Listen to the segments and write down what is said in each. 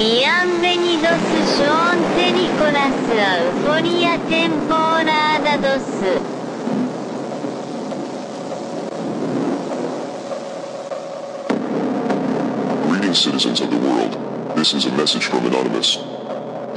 Bienvenidos Sean Nicolas temporada 2. Greetings, citizens of the world. This is a message from Anonymous.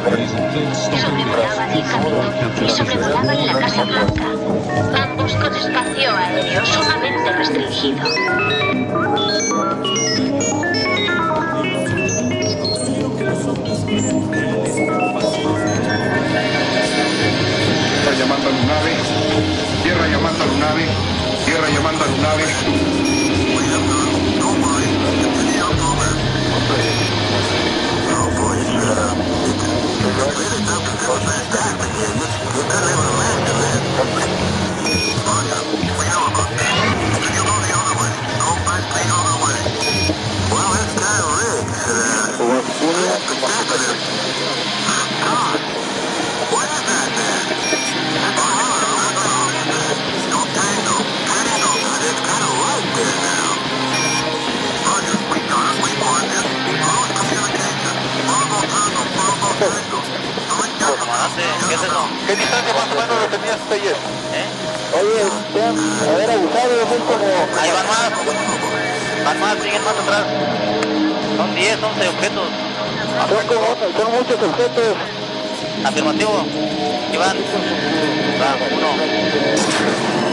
Sobrevolaban el camino y sobrevolaban la Casa Blanca, ambos con espacio aéreo sumamente restringido. Tierra llamando a Lunave, tierra llamando a Lunave, tierra llamando a Lunave. Comandante, ¿qué es eso? ¿Qué distancia más o menos lo tenías ayer? ¿Eh? Oye, te han haber abusado, son como... Ahí van más. Van más, siguen más atrás. Son 10, 11 objetos. Son como, son muchos objetos. Afirmativo. Iván. Va, uno.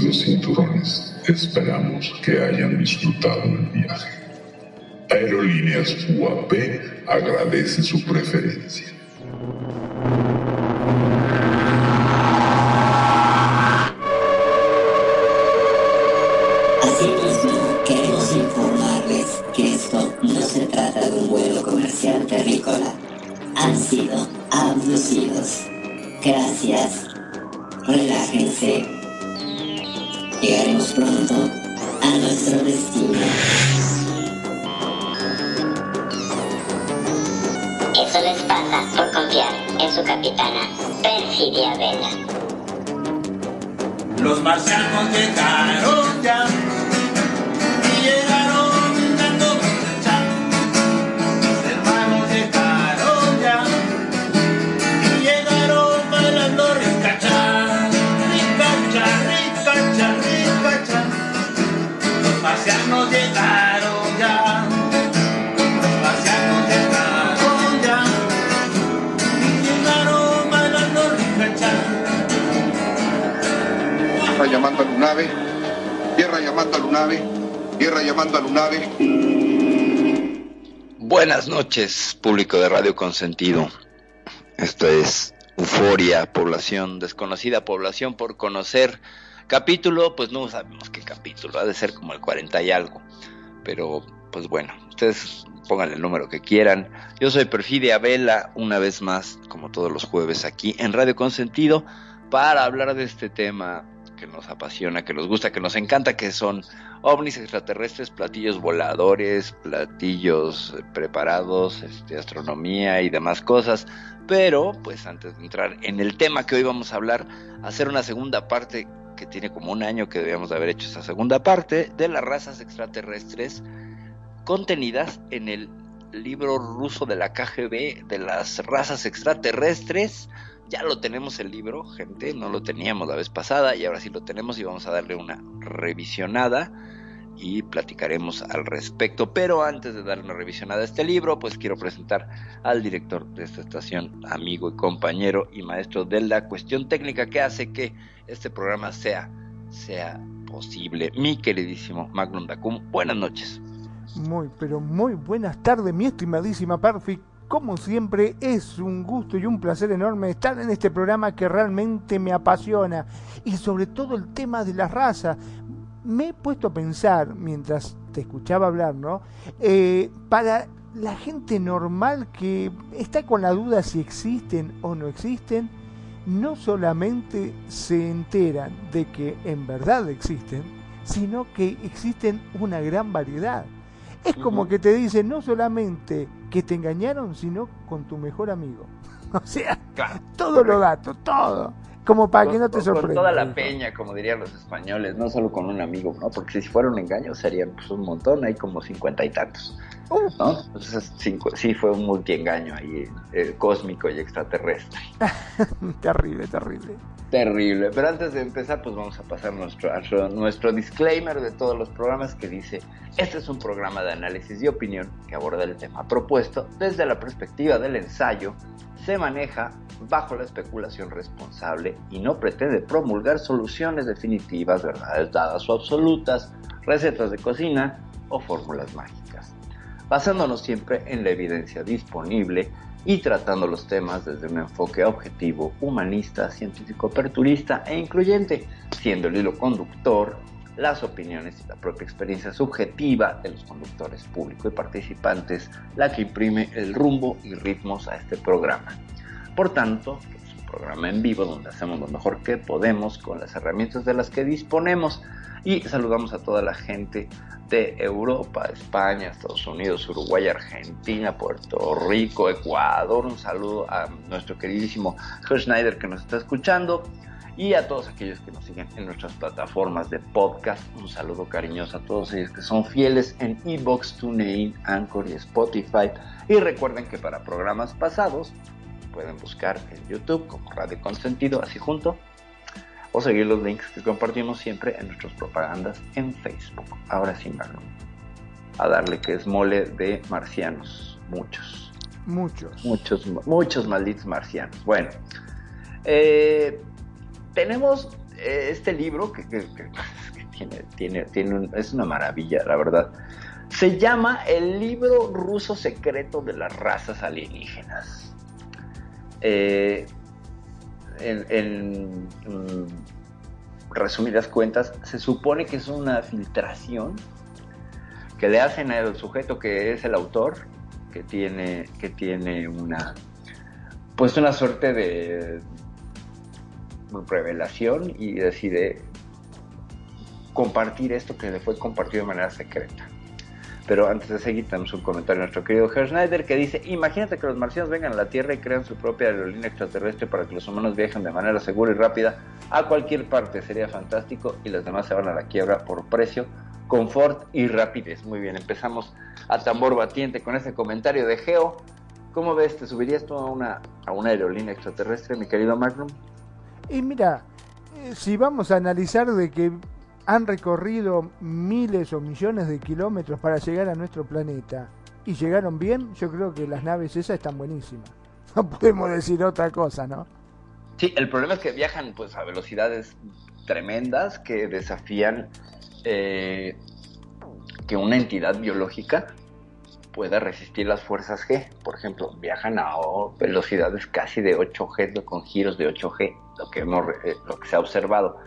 Los cinturones. Esperamos que hayan disfrutado el viaje. Aerolíneas UAP agradece su preferencia. Radio Consentido. Esto es Euforia, población desconocida, población por conocer. Capítulo, pues no sabemos qué capítulo, ha de ser como el 40 y algo. Pero, pues bueno, ustedes pónganle el número que quieran. Yo soy Perfidia Vela, una vez más, como todos los jueves aquí en Radio Consentido, para hablar de este tema que nos apasiona, que nos gusta, que nos encanta, que son ovnis extraterrestres, platillos voladores, platillos preparados, este, astronomía y demás cosas. Pero, pues antes de entrar en el tema que hoy vamos a hablar, hacer una segunda parte que tiene como un año que debíamos de haber hecho esa segunda parte de las razas extraterrestres contenidas en el libro ruso de la KGB de las razas extraterrestres. Ya lo tenemos el libro, gente, no lo teníamos la vez pasada y ahora sí lo tenemos y vamos a darle una revisionada y platicaremos al respecto. Pero antes de darle una revisionada a este libro, pues quiero presentar al director de esta estación, amigo y compañero y maestro de la cuestión técnica que hace que este programa sea, sea posible. Mi queridísimo Magnum Dacum, buenas noches. Muy, pero muy buenas tardes, mi estimadísima Perfi. Como siempre, es un gusto y un placer enorme estar en este programa que realmente me apasiona. Y sobre todo el tema de la raza. Me he puesto a pensar, mientras te escuchaba hablar, ¿no? Eh, para la gente normal que está con la duda si existen o no existen, no solamente se enteran de que en verdad existen, sino que existen una gran variedad. Es como que te dicen no solamente que te engañaron, sino con tu mejor amigo. O sea, todos los datos, todo. Como para que no te sorprenda. Con toda la peña, como dirían los españoles, no solo con un amigo, ¿no? Porque si fuera un engaño serían pues, un montón, hay como cincuenta y tantos. ¿no? Entonces, cinco, sí fue un multiengaño ahí, eh, cósmico y extraterrestre. terrible, terrible. Terrible. Pero antes de empezar, pues vamos a pasar nuestro, nuestro disclaimer de todos los programas que dice, este es un programa de análisis y opinión que aborda el tema propuesto desde la perspectiva del ensayo, se maneja bajo la especulación responsable y no pretende promulgar soluciones definitivas, verdades dadas o absolutas, recetas de cocina o fórmulas mágicas, basándonos siempre en la evidencia disponible y tratando los temas desde un enfoque objetivo, humanista, científico, aperturista e incluyente, siendo el hilo conductor las opiniones y la propia experiencia subjetiva de los conductores públicos y participantes la que imprime el rumbo y ritmos a este programa. Por tanto, es un programa en vivo donde hacemos lo mejor que podemos con las herramientas de las que disponemos y saludamos a toda la gente de Europa, España, Estados Unidos, Uruguay, Argentina, Puerto Rico, Ecuador. Un saludo a nuestro queridísimo Schneider que nos está escuchando y a todos aquellos que nos siguen en nuestras plataformas de podcast. Un saludo cariñoso a todos ellos que son fieles en Ebox, TuneIn, Anchor y Spotify. Y recuerden que para programas pasados pueden buscar en YouTube como Radio Consentido, así junto, o seguir los links que compartimos siempre en nuestras propagandas en Facebook. Ahora sí, Marlon, a darle que es mole de marcianos, muchos. Muchos. Muchos, muchos malditos marcianos. Bueno, eh, tenemos eh, este libro que, que, que, que tiene, tiene, tiene un, es una maravilla, la verdad. Se llama El libro ruso secreto de las razas alienígenas. Eh, en, en, resumidas cuentas, se supone que es una filtración que le hacen al sujeto que es el autor, que tiene, que tiene una, pues una suerte de revelación y decide compartir esto que le fue compartido de manera secreta. Pero antes de seguir, tenemos un comentario de nuestro querido Herr Schneider que dice: Imagínate que los marcianos vengan a la Tierra y crean su propia aerolínea extraterrestre para que los humanos viajen de manera segura y rápida a cualquier parte. Sería fantástico y los demás se van a la quiebra por precio, confort y rapidez. Muy bien, empezamos a tambor batiente con este comentario de Geo. ¿Cómo ves? ¿Te subirías tú a una, a una aerolínea extraterrestre, mi querido Magnum? Y mira, eh, si vamos a analizar de que han recorrido miles o millones de kilómetros para llegar a nuestro planeta y llegaron bien, yo creo que las naves esas están buenísimas. No podemos decir otra cosa, ¿no? Sí, el problema es que viajan pues a velocidades tremendas que desafían eh, que una entidad biológica pueda resistir las fuerzas G. Por ejemplo, viajan a velocidades casi de 8G, con giros de 8G, lo que, hemos, eh, lo que se ha observado.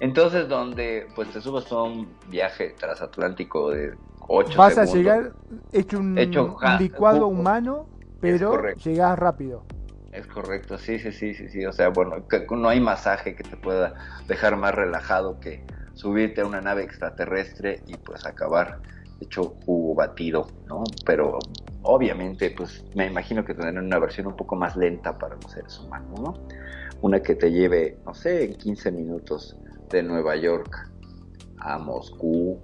Entonces, donde pues te subes todo un viaje transatlántico de 8 Vas segundos. a llegar hecho un, Hecho, un ja, licuado jugo. humano, pero llegás rápido. Es correcto, sí, sí, sí, sí, sí. O sea, bueno, que- no hay masaje que te pueda dejar más relajado que subirte a una nave extraterrestre y pues acabar hecho jugo batido, ¿no? Pero obviamente, pues me imagino que tendrán una versión un poco más lenta para los seres humanos, ¿no? Una que te lleve, no sé, en 15 minutos de Nueva York a Moscú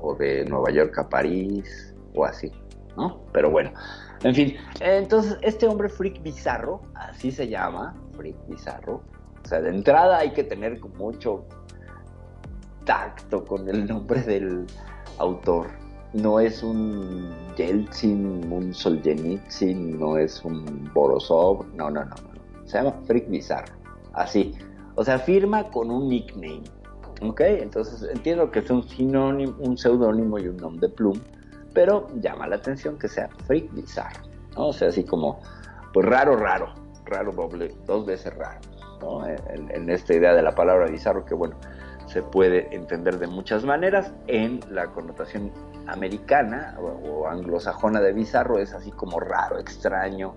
o de Nueva York a París o así, ¿no? Pero bueno, en fin, entonces este hombre freak bizarro, así se llama, freak bizarro, o sea, de entrada hay que tener mucho tacto con el nombre del autor. No es un Yeltsin, un Solzhenitsyn, no es un Borisov, no, no, no, no. Se llama Freak Bizarro, así. O sea, firma con un nickname. ¿Ok? Entonces entiendo que es un sinónimo, un seudónimo y un nombre de plum, pero llama la atención que sea Freak Bizarro, ¿no? O sea, así como, pues raro, raro, raro doble, dos veces raro, ¿no? En, en esta idea de la palabra bizarro que, bueno, se puede entender de muchas maneras. En la connotación americana o anglosajona de bizarro es así como raro, extraño,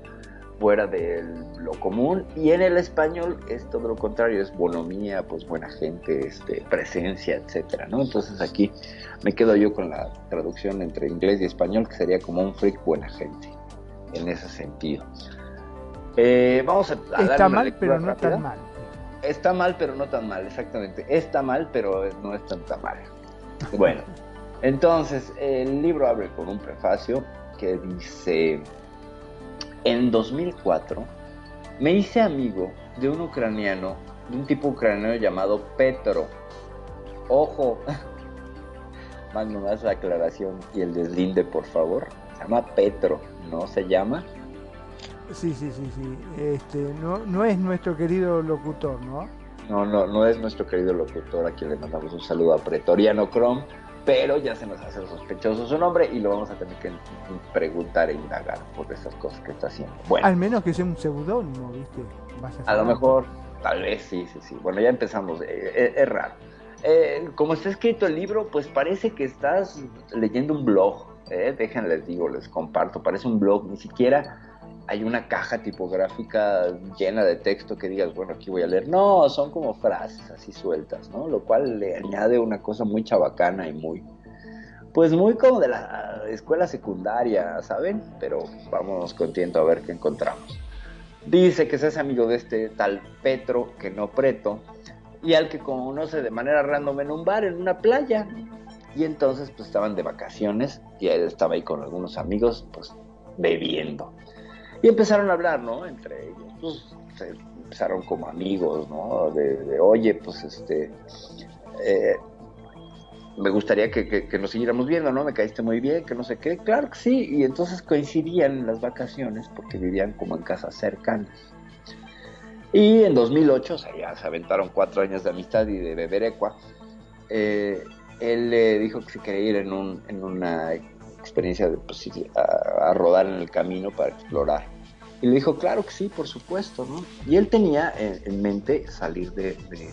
fuera de lo común. Y en el español es todo lo contrario, es bonomía, pues buena gente, este, presencia, etcétera, ¿no? Entonces aquí me quedo yo con la traducción entre inglés y español, que sería como un freak buena gente, en ese sentido. Eh, vamos a, a Está una mal, pero no rápida. tan mal. Está mal, pero no tan mal, exactamente. Está mal, pero no es tan tan mal. Bueno, entonces el libro abre con un prefacio que dice, en 2004 me hice amigo de un ucraniano, de un tipo ucraniano llamado Petro. Ojo, más nomás la aclaración y el deslinde, por favor. Se llama Petro, no se llama Sí, sí, sí, sí. Este, no, no es nuestro querido locutor, ¿no? No, no, no es nuestro querido locutor a quien le mandamos un saludo a Pretoriano Chrome, pero ya se nos hace sospechoso su nombre y lo vamos a tener que preguntar e indagar por esas cosas que está haciendo. Bueno, Al menos que sea un seudónimo, ¿viste? A lo mejor, tal vez sí, sí, sí. Bueno, ya empezamos, eh, eh, es raro. Eh, como está escrito el libro, pues parece que estás leyendo un blog. Déjenles digo, les comparto, parece un blog, ni siquiera hay una caja tipográfica llena de texto que digas, bueno, aquí voy a leer. No, son como frases así sueltas, ¿no? Lo cual le añade una cosa muy chabacana y muy, pues muy como de la escuela secundaria, ¿saben? Pero vámonos contiento a ver qué encontramos. Dice que se hace amigo de este tal Petro, que no Preto, y al que conoce de manera random en un bar, en una playa. Y entonces pues estaban de vacaciones y él estaba ahí con algunos amigos, pues bebiendo. Y empezaron a hablar, ¿no? Entre ellos, pues se empezaron como amigos, ¿no? De, oye, pues este, eh, me gustaría que, nos siguiéramos viendo, ¿no? Me caíste muy bien, que no sé qué. Claro que sí. Y entonces coincidían en las vacaciones porque vivían como en casas cercanas. Y en 2008, o sea, ya se aventaron cuatro años de amistad y de beber ecua. Eh, él le dijo que se quería ir en, un, en una experiencia de, pues, a, a, rodar en el camino para explorar. Y le dijo, claro que sí, por supuesto, ¿no? Y él tenía en, en mente salir de, de,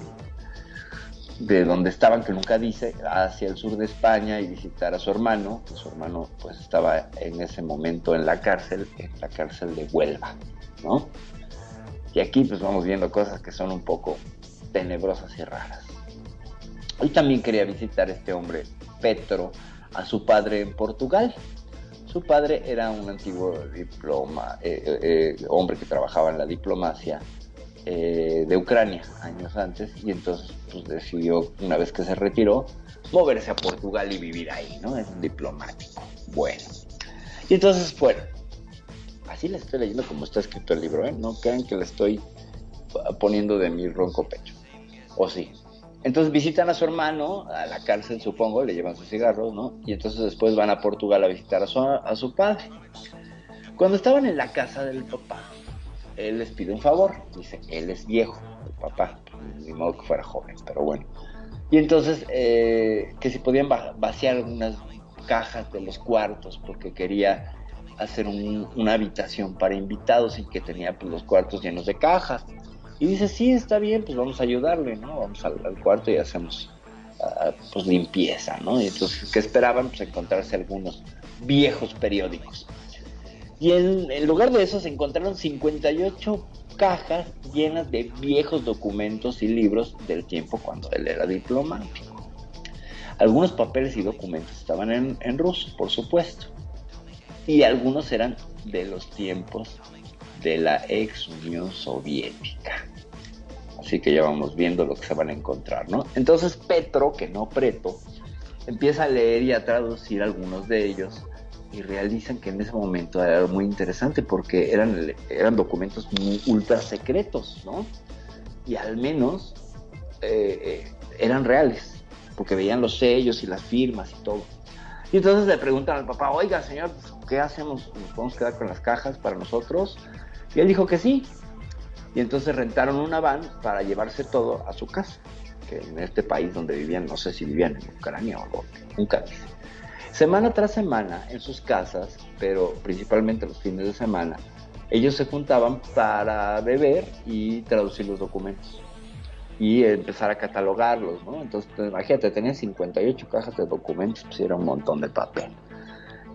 de, donde estaban, que nunca dice, hacia el sur de España y visitar a su hermano, que su hermano pues estaba en ese momento en la cárcel, en la cárcel de Huelva, ¿no? Y aquí pues vamos viendo cosas que son un poco tenebrosas y raras. Y también quería visitar este hombre, Petro, a su padre en Portugal. Su padre era un antiguo diploma, eh, eh, hombre que trabajaba en la diplomacia eh, de Ucrania años antes y entonces pues, decidió, una vez que se retiró, moverse a Portugal y vivir ahí, ¿no? Es un diplomático. Bueno. Y entonces fueron. Así le estoy leyendo como está escrito el libro, ¿eh? No crean que le estoy poniendo de mi ronco pecho. O sí, entonces visitan a su hermano, a la cárcel supongo, le llevan sus cigarros, ¿no? Y entonces después van a Portugal a visitar a su, a su padre. Cuando estaban en la casa del papá, él les pide un favor, dice, él es viejo, el papá, ni modo que fuera joven, pero bueno. Y entonces, eh, que si podían va- vaciar algunas cajas de los cuartos, porque quería hacer un- una habitación para invitados y que tenía pues, los cuartos llenos de cajas. Y dice, sí, está bien, pues vamos a ayudarle, ¿no? Vamos al, cuarto y hacemos ah, pues limpieza, ¿no? Y entonces, ¿qué esperaban? Pues encontrarse algunos viejos periódicos. Y en, en lugar de eso se encontraron 58 cajas llenas de viejos documentos y libros del tiempo cuando él era diplomático. Algunos papeles y documentos estaban en, en ruso, por supuesto. Y algunos eran de los tiempos de la ex Unión Soviética. Así que ya vamos viendo lo que se van a encontrar, ¿no? Entonces Petro, que no Preto, empieza a leer y a traducir algunos de ellos y realizan que en ese momento era muy interesante porque eran, eran documentos muy ultra secretos, ¿no? Y al menos eh, eh, eran reales, porque veían los sellos y las firmas y todo. Y entonces le preguntan al papá, oiga señor, ¿qué hacemos? ¿Nos podemos quedar con las cajas para nosotros? Y él dijo que sí. Y entonces rentaron una van para llevarse todo a su casa, que en este país donde vivían, no sé si vivían en Ucrania o dónde, nunca dice. Semana tras semana en sus casas, pero principalmente los fines de semana, ellos se juntaban para beber y traducir los documentos y empezar a catalogarlos, ¿no? Entonces, pues, imagínate, tenían 58 cajas de documentos, pues era un montón de papel.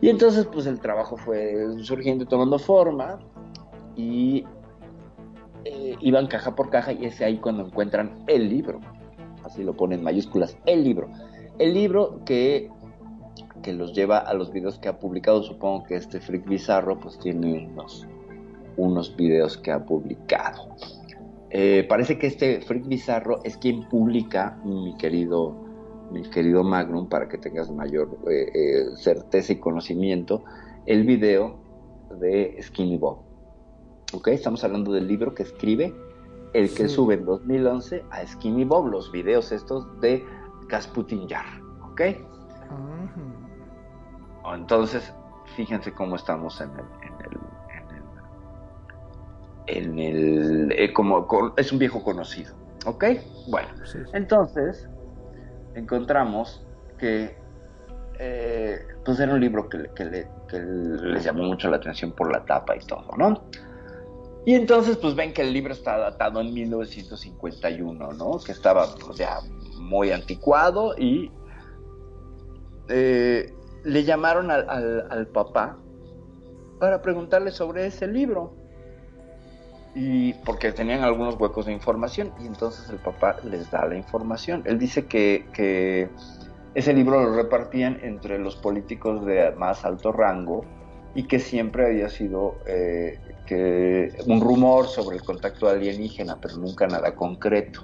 Y entonces, pues el trabajo fue surgiendo y tomando forma y eh, iban caja por caja y es ahí cuando encuentran el libro, así lo ponen en mayúsculas, el libro. El libro que, que los lleva a los videos que ha publicado, supongo que este Freak Bizarro pues tiene unos, unos videos que ha publicado. Eh, parece que este Freak Bizarro es quien publica, mi querido, mi querido Magnum, para que tengas mayor eh, certeza y conocimiento, el video de Skinny Bob. ¿Ok? Estamos hablando del libro que escribe el que Sí. sube en 2011 a Skinny Bob, los videos estos de Kasputin Yar. ¿Ok? Entonces, fíjense cómo estamos en el. En el, en el, eh, como, con- es un viejo conocido. ¿Ok? Bueno, Sí, sí. entonces encontramos que eh, pues era un libro que, le- que les llamó mucho la atención por la tapa y todo, ¿no? Y entonces pues ven que el libro está datado en 1951, ¿no? Que estaba pues, ya muy anticuado y eh, le llamaron al, papá para preguntarle sobre ese libro. Y porque tenían algunos huecos de información y entonces el papá les da la información. Él dice que, que ese libro lo repartían entre los políticos de más alto rango y que siempre había sido eh, un rumor sobre el contacto alienígena, pero nunca nada concreto.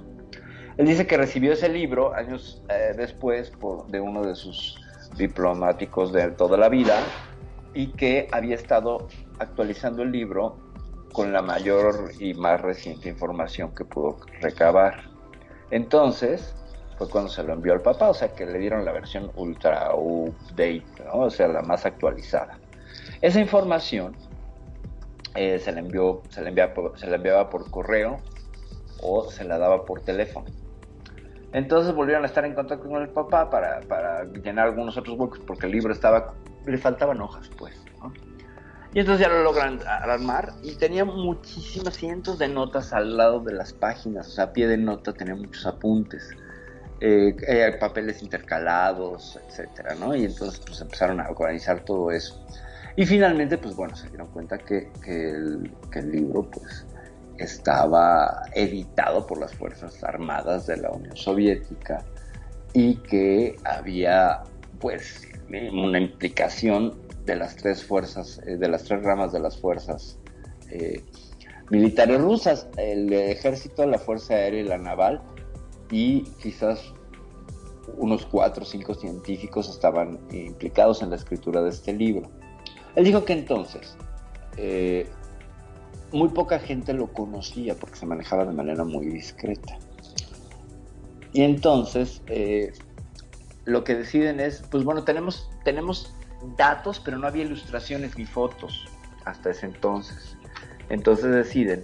Él dice que recibió ese libro años eh, después por, de uno de sus diplomáticos de toda la vida y que había estado actualizando el libro con la mayor y más reciente información que pudo recabar. Entonces, fue cuando se lo envió al papá, o sea que le dieron la versión ultra update, o sea, la más actualizada. Esa información eh, se, la envió, se, la enviaba por, se la enviaba por correo o se la daba por teléfono. Entonces volvieron a estar en contacto con el papá para, para llenar algunos otros huecos porque el libro estaba, le faltaban hojas, pues. ¿no? Y entonces ya lo logran armar y tenía muchísimas cientos de notas al lado de las páginas, o sea, a pie de nota tenía muchos apuntes, eh, eh, papeles intercalados, etcétera, ¿no? Y entonces pues empezaron a organizar todo eso. Y finalmente, pues bueno, se dieron cuenta que, el libro, pues, estaba editado por las Fuerzas Armadas de la Unión Soviética y que había, pues, una implicación de las tres fuerzas, eh, de las tres ramas de las fuerzas eh, militares rusas, el ejército, la fuerza aérea y la naval, y quizás unos cuatro o cinco científicos estaban implicados en la escritura de este libro. Él dijo que entonces eh, muy poca gente lo conocía porque se manejaba de manera muy discreta. Y entonces eh, lo que deciden es, pues bueno, tenemos, tenemos datos, pero no había ilustraciones ni fotos hasta ese entonces. Entonces deciden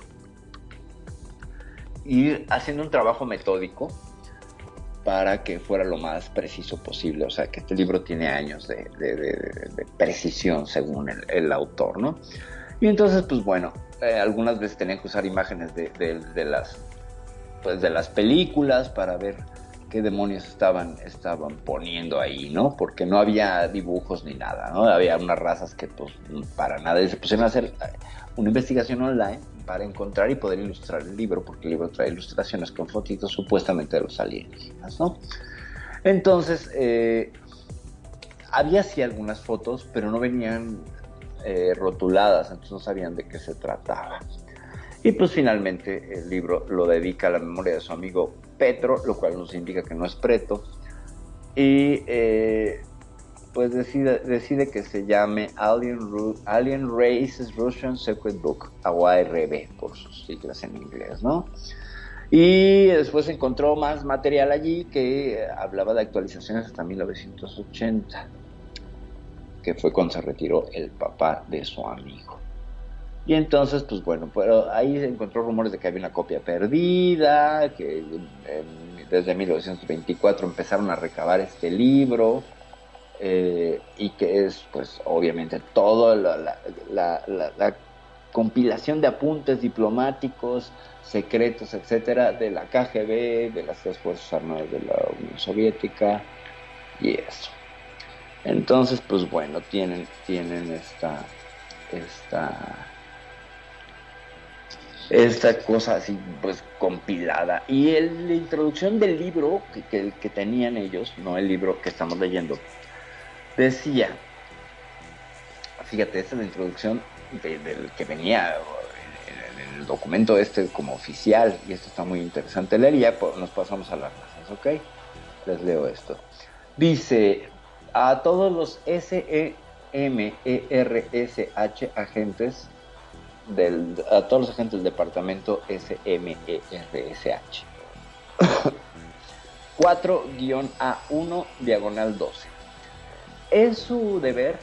ir haciendo un trabajo metódico para que fuera lo más preciso posible. O sea, que este libro tiene años de, de- de- de precisión según el, el autor, ¿no? Y entonces, pues bueno, eh, algunas veces tenían que usar imágenes de, las pues de las películas para ver qué demonios estaban, estaban poniendo ahí, ¿no? Porque no había dibujos ni nada, ¿no? Había unas razas que pues para nada, se pusieron a hacer eh, una investigación online para encontrar y poder ilustrar el libro, porque el libro trae ilustraciones con fotitos supuestamente de los alienígenas, ¿no? Entonces, eh, había sí algunas fotos, pero no venían eh, rotuladas, entonces no sabían de qué se trataba. Y pues finalmente el libro lo dedica a la memoria de su amigo Petro, lo cual nos indica que no es Preto. Y eh, pues decide, decide que se llame Alien, Ru- Alien Races Russian Secret Book, AYRB por sus siglas en inglés, ¿no? Y después encontró más material allí que hablaba de actualizaciones hasta 1980, que fue cuando se retiró el papá de su amigo. Y entonces, pues bueno, pero ahí encontró rumores de que había una copia perdida, que eh, desde 1924 empezaron a recabar este libro, eh, y que es, pues, obviamente, toda la, la- la- la- la compilación de apuntes diplomáticos, secretos, etcétera, de la KGB, de las tres Fuerzas Armadas de la Unión Soviética, y eso. Entonces, pues bueno, tienen, tienen esta, esta, esta cosa así, pues compilada. Y la introducción del libro que- que tenían ellos, no el libro que estamos leyendo, decía, fíjate, esta es la introducción de- del que venía en, el documento este como oficial, y esto está muy interesante leer, y ya nos pasamos a las razas, ¿ok? Les leo esto. Dice, a todos los E SEMERSH agentes del, a todos los agentes del departamento E SMERSH. 4-A1 diagonal 12. Es su deber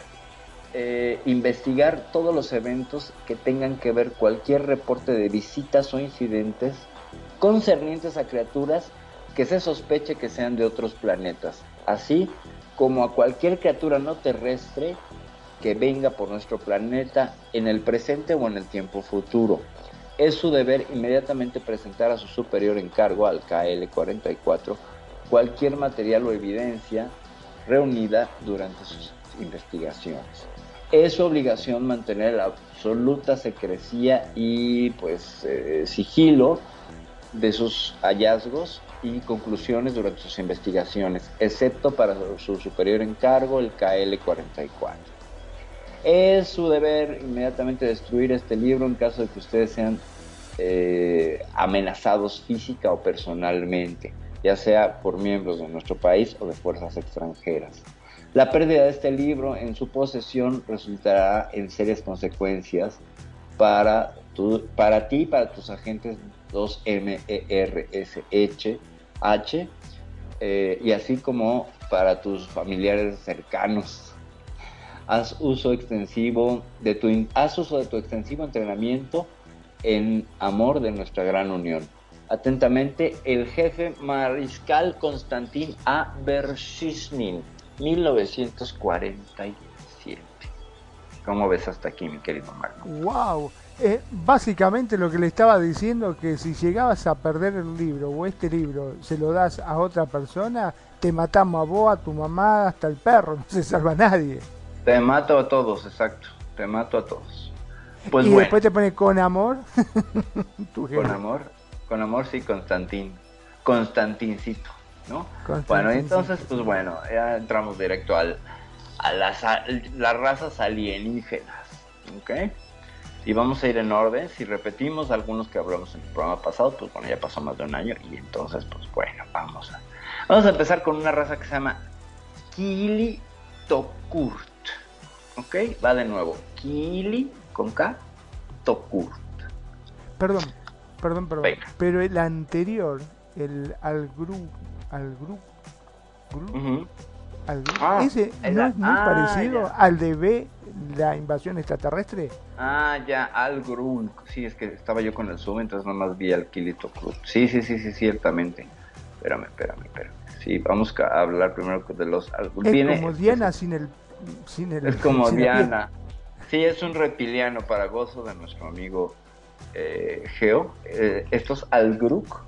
eh, investigar todos los eventos que tengan que ver cualquier reporte de visitas o incidentes concernientes a criaturas que se sospeche que sean de otros planetas, así como a cualquier criatura no terrestre que venga por nuestro planeta en el presente o en el tiempo futuro. Es su deber inmediatamente presentar a su superior en cargo, al KL-44, cualquier material o evidencia reunida durante sus investigaciones. Es su obligación mantener la absoluta secrecía y pues eh, sigilo de sus hallazgos y conclusiones durante sus investigaciones, excepto para su superior en cargo, el KL-44. Es su deber inmediatamente destruir este libro en caso de que ustedes sean eh, amenazados física o personalmente, ya sea por miembros de nuestro país o de fuerzas extranjeras. La pérdida de este libro en su posesión resultará en serias consecuencias para, para ti y para tus agentes 2MERSH H, eh, y así como para tus familiares cercanos. Haz uso extensivo de tu haz uso de tu extensivo entrenamiento en amor de nuestra gran unión. Atentamente, el jefe mariscal Konstantin A. Bershishnin, 1947. ¿Cómo ves hasta aquí, mi querido Marco? Wow. Eh, básicamente lo que le estaba diciendo que si llegabas a perder el libro o este libro se lo das a otra persona, te matamos a vos, a tu mamá, hasta el perro, no se salva nadie. Te mato a todos, exacto. Te mato a todos. Pues y bueno, después te pone con amor. Tu con amor, con amor sí, Constantín. Constantincito, ¿no? Constantincito. Bueno, entonces, pues bueno, ya entramos directo al, a las, a las razas alienígenas, ¿ok? Y vamos a ir en orden. Si repetimos algunos que hablamos en el programa pasado, pues bueno, ya pasó más de un año y entonces, pues bueno, vamos a, vamos a empezar con una raza que se llama Kili Tokurt, ¿ok? Va de nuevo, Kili con K, Tokurt. Perdón, perdón, perdón. Pero el anterior, el al grupo, al grupo, Ujú. al gru- Ah, ese no es muy ah, parecido ya. al de B la invasión extraterrestre? Ah, ya, Al Grul. Sí, es que estaba yo con el zoom, entonces nomás vi al Kilito Cruz. Sí, sí, sí, sí, ciertamente. Espérame, espérame, espérame. Sí, vamos a hablar primero de los Al. Es Viene- como Diana sin el... Sin el es como. Diana. Sí, es un reptiliano para gozo de nuestro amigo eh, Geo. Eh, estos Algruk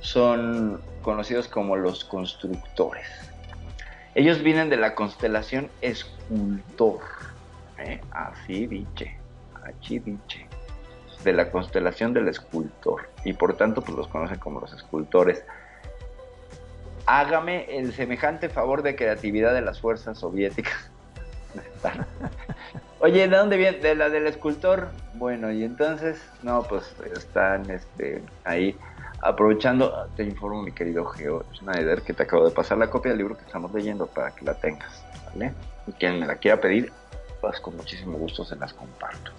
son conocidos como los constructores. Ellos vienen de la constelación Escultor. ¿eh? Así dice, así dice. De la constelación del escultor. Y por tanto, pues los conocen como los escultores. Hágame el semejante favor de creatividad de las fuerzas soviéticas. Oye, ¿de dónde viene? De la del escultor. Bueno, y entonces, no, pues están este, ahí aprovechando. Te informo, mi querido Geo Schneider, que te acabo de pasar la copia del libro que estamos leyendo para que la tengas, ¿vale? Y quien me la quiera pedir, pues con muchísimo gusto se las comparto.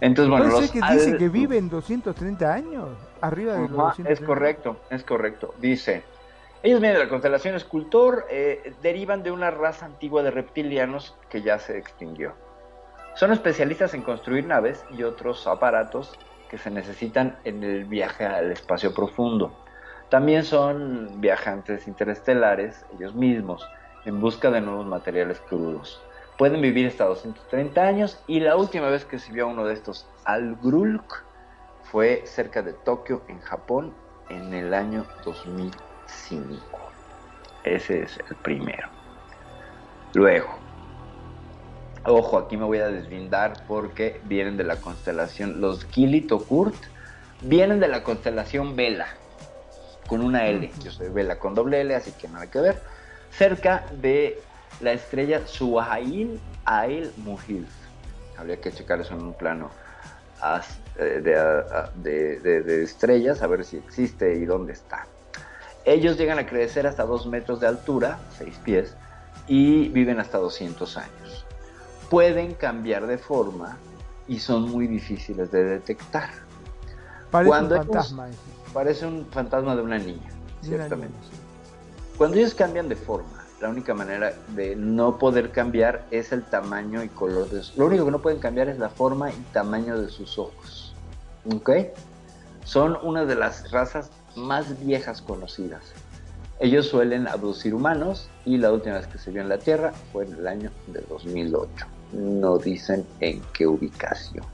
Entonces, bueno, ¿Puede los que dice que viven 230 años? Arriba de los Ajá, 230 es correcto, es correcto. Dice, ellos vienen de la constelación escultor, eh, derivan de una raza antigua de reptilianos que ya se extinguió. Son especialistas en construir naves y otros aparatos que se necesitan en el viaje al espacio profundo. También son viajantes interestelares ellos mismos, en busca de nuevos materiales crudos. Pueden vivir hasta 230 años y la última vez que se vio uno de estos Algrulk fue cerca de Tokio, en Japón, en el año 2005. Ese es el primero. Luego, ojo, aquí me voy a deslindar porque vienen de la constelación, los Gili Tokurt vienen de la constelación Vela, con una L. Yo soy Vela con doble L, así que nada que ver. Cerca de la estrella Suhail Ail Muhil. Habría que checar eso en un plano eh, de, de- de- de estrellas, a ver si existe y dónde está. Ellos llegan a crecer hasta 2 metros de altura, 6 pies, y viven hasta 200 años. Pueden cambiar de forma y son muy difíciles de detectar. Parece Cuando un ellos- fantasma. Parece un fantasma de una niña, una ciertamente. Cuando ellos cambian de forma, la única manera de no poder cambiar es el tamaño y color de. Lo único que no pueden cambiar es la forma y tamaño de sus ojos. ¿Ok? Son una de las razas más viejas conocidas. Ellos suelen abducir humanos y la última vez que se vio en la Tierra fue en el año de 2008. No dicen en qué ubicación.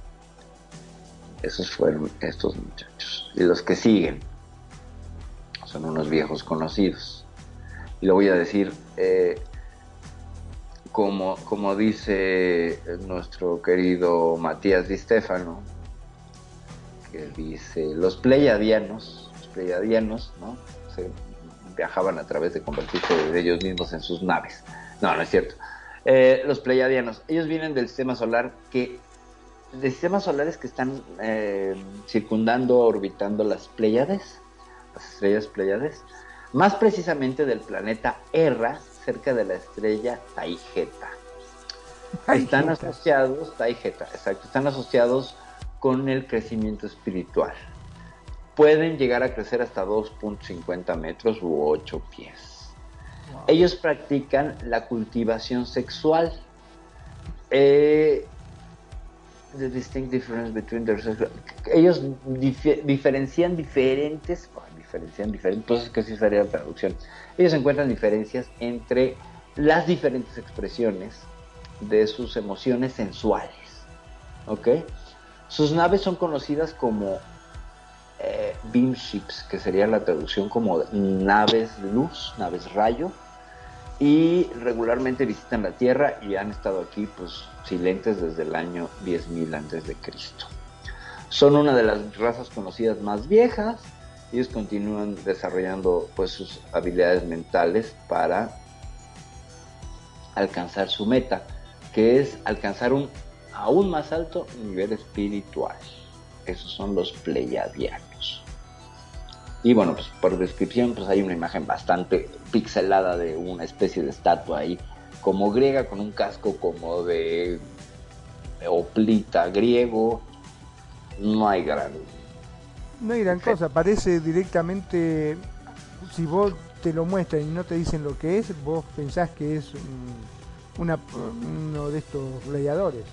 Esos fueron estos muchachos. Y los que siguen son unos viejos conocidos. Y lo voy a decir eh, como, como dice nuestro querido Matías Di Stefano, que dice, los pleiadianos, los pleiadianos, ¿no? Se viajaban a través de convertirse de ellos mismos en sus naves. No, no es cierto. Eh, los pleiadianos, ellos vienen del sistema solar que de sistemas solares que están eh, circundando, orbitando las Pléyades, las estrellas Pléyades, más precisamente del planeta Erra, cerca de la estrella Taigeta. Están asociados, Taigeta, exacto, están asociados con el crecimiento espiritual. Pueden llegar a crecer hasta 2.50 metros u 8 pies. Ellos practican la cultivación sexual. Eh, the distinct difference between their sexual- ellos dife- diferencian diferentes diferencian diferentes pues es que sí sería la traducción ellos encuentran diferencias entre las diferentes expresiones de sus emociones sensuales ¿ok? sus naves son conocidas como eh, beam ships que sería la traducción como naves luz naves rayo y regularmente visitan la Tierra y han estado aquí pues silentes desde el año 10.000 antes de Cristo. Son una de las razas conocidas más viejas. Ellos continúan desarrollando pues sus habilidades mentales para alcanzar su meta, que es alcanzar un aún más alto nivel espiritual. Esos son los pleiadianos. Y bueno, pues por descripción, pues hay una imagen bastante pixelada de una especie de estatua ahí, como griega, con un casco como de hoplita griego. No hay gran. No hay gran cosa, parece directamente, si vos te lo muestran y no te dicen lo que es, vos pensás que es un, una, uno de estos gladiadores.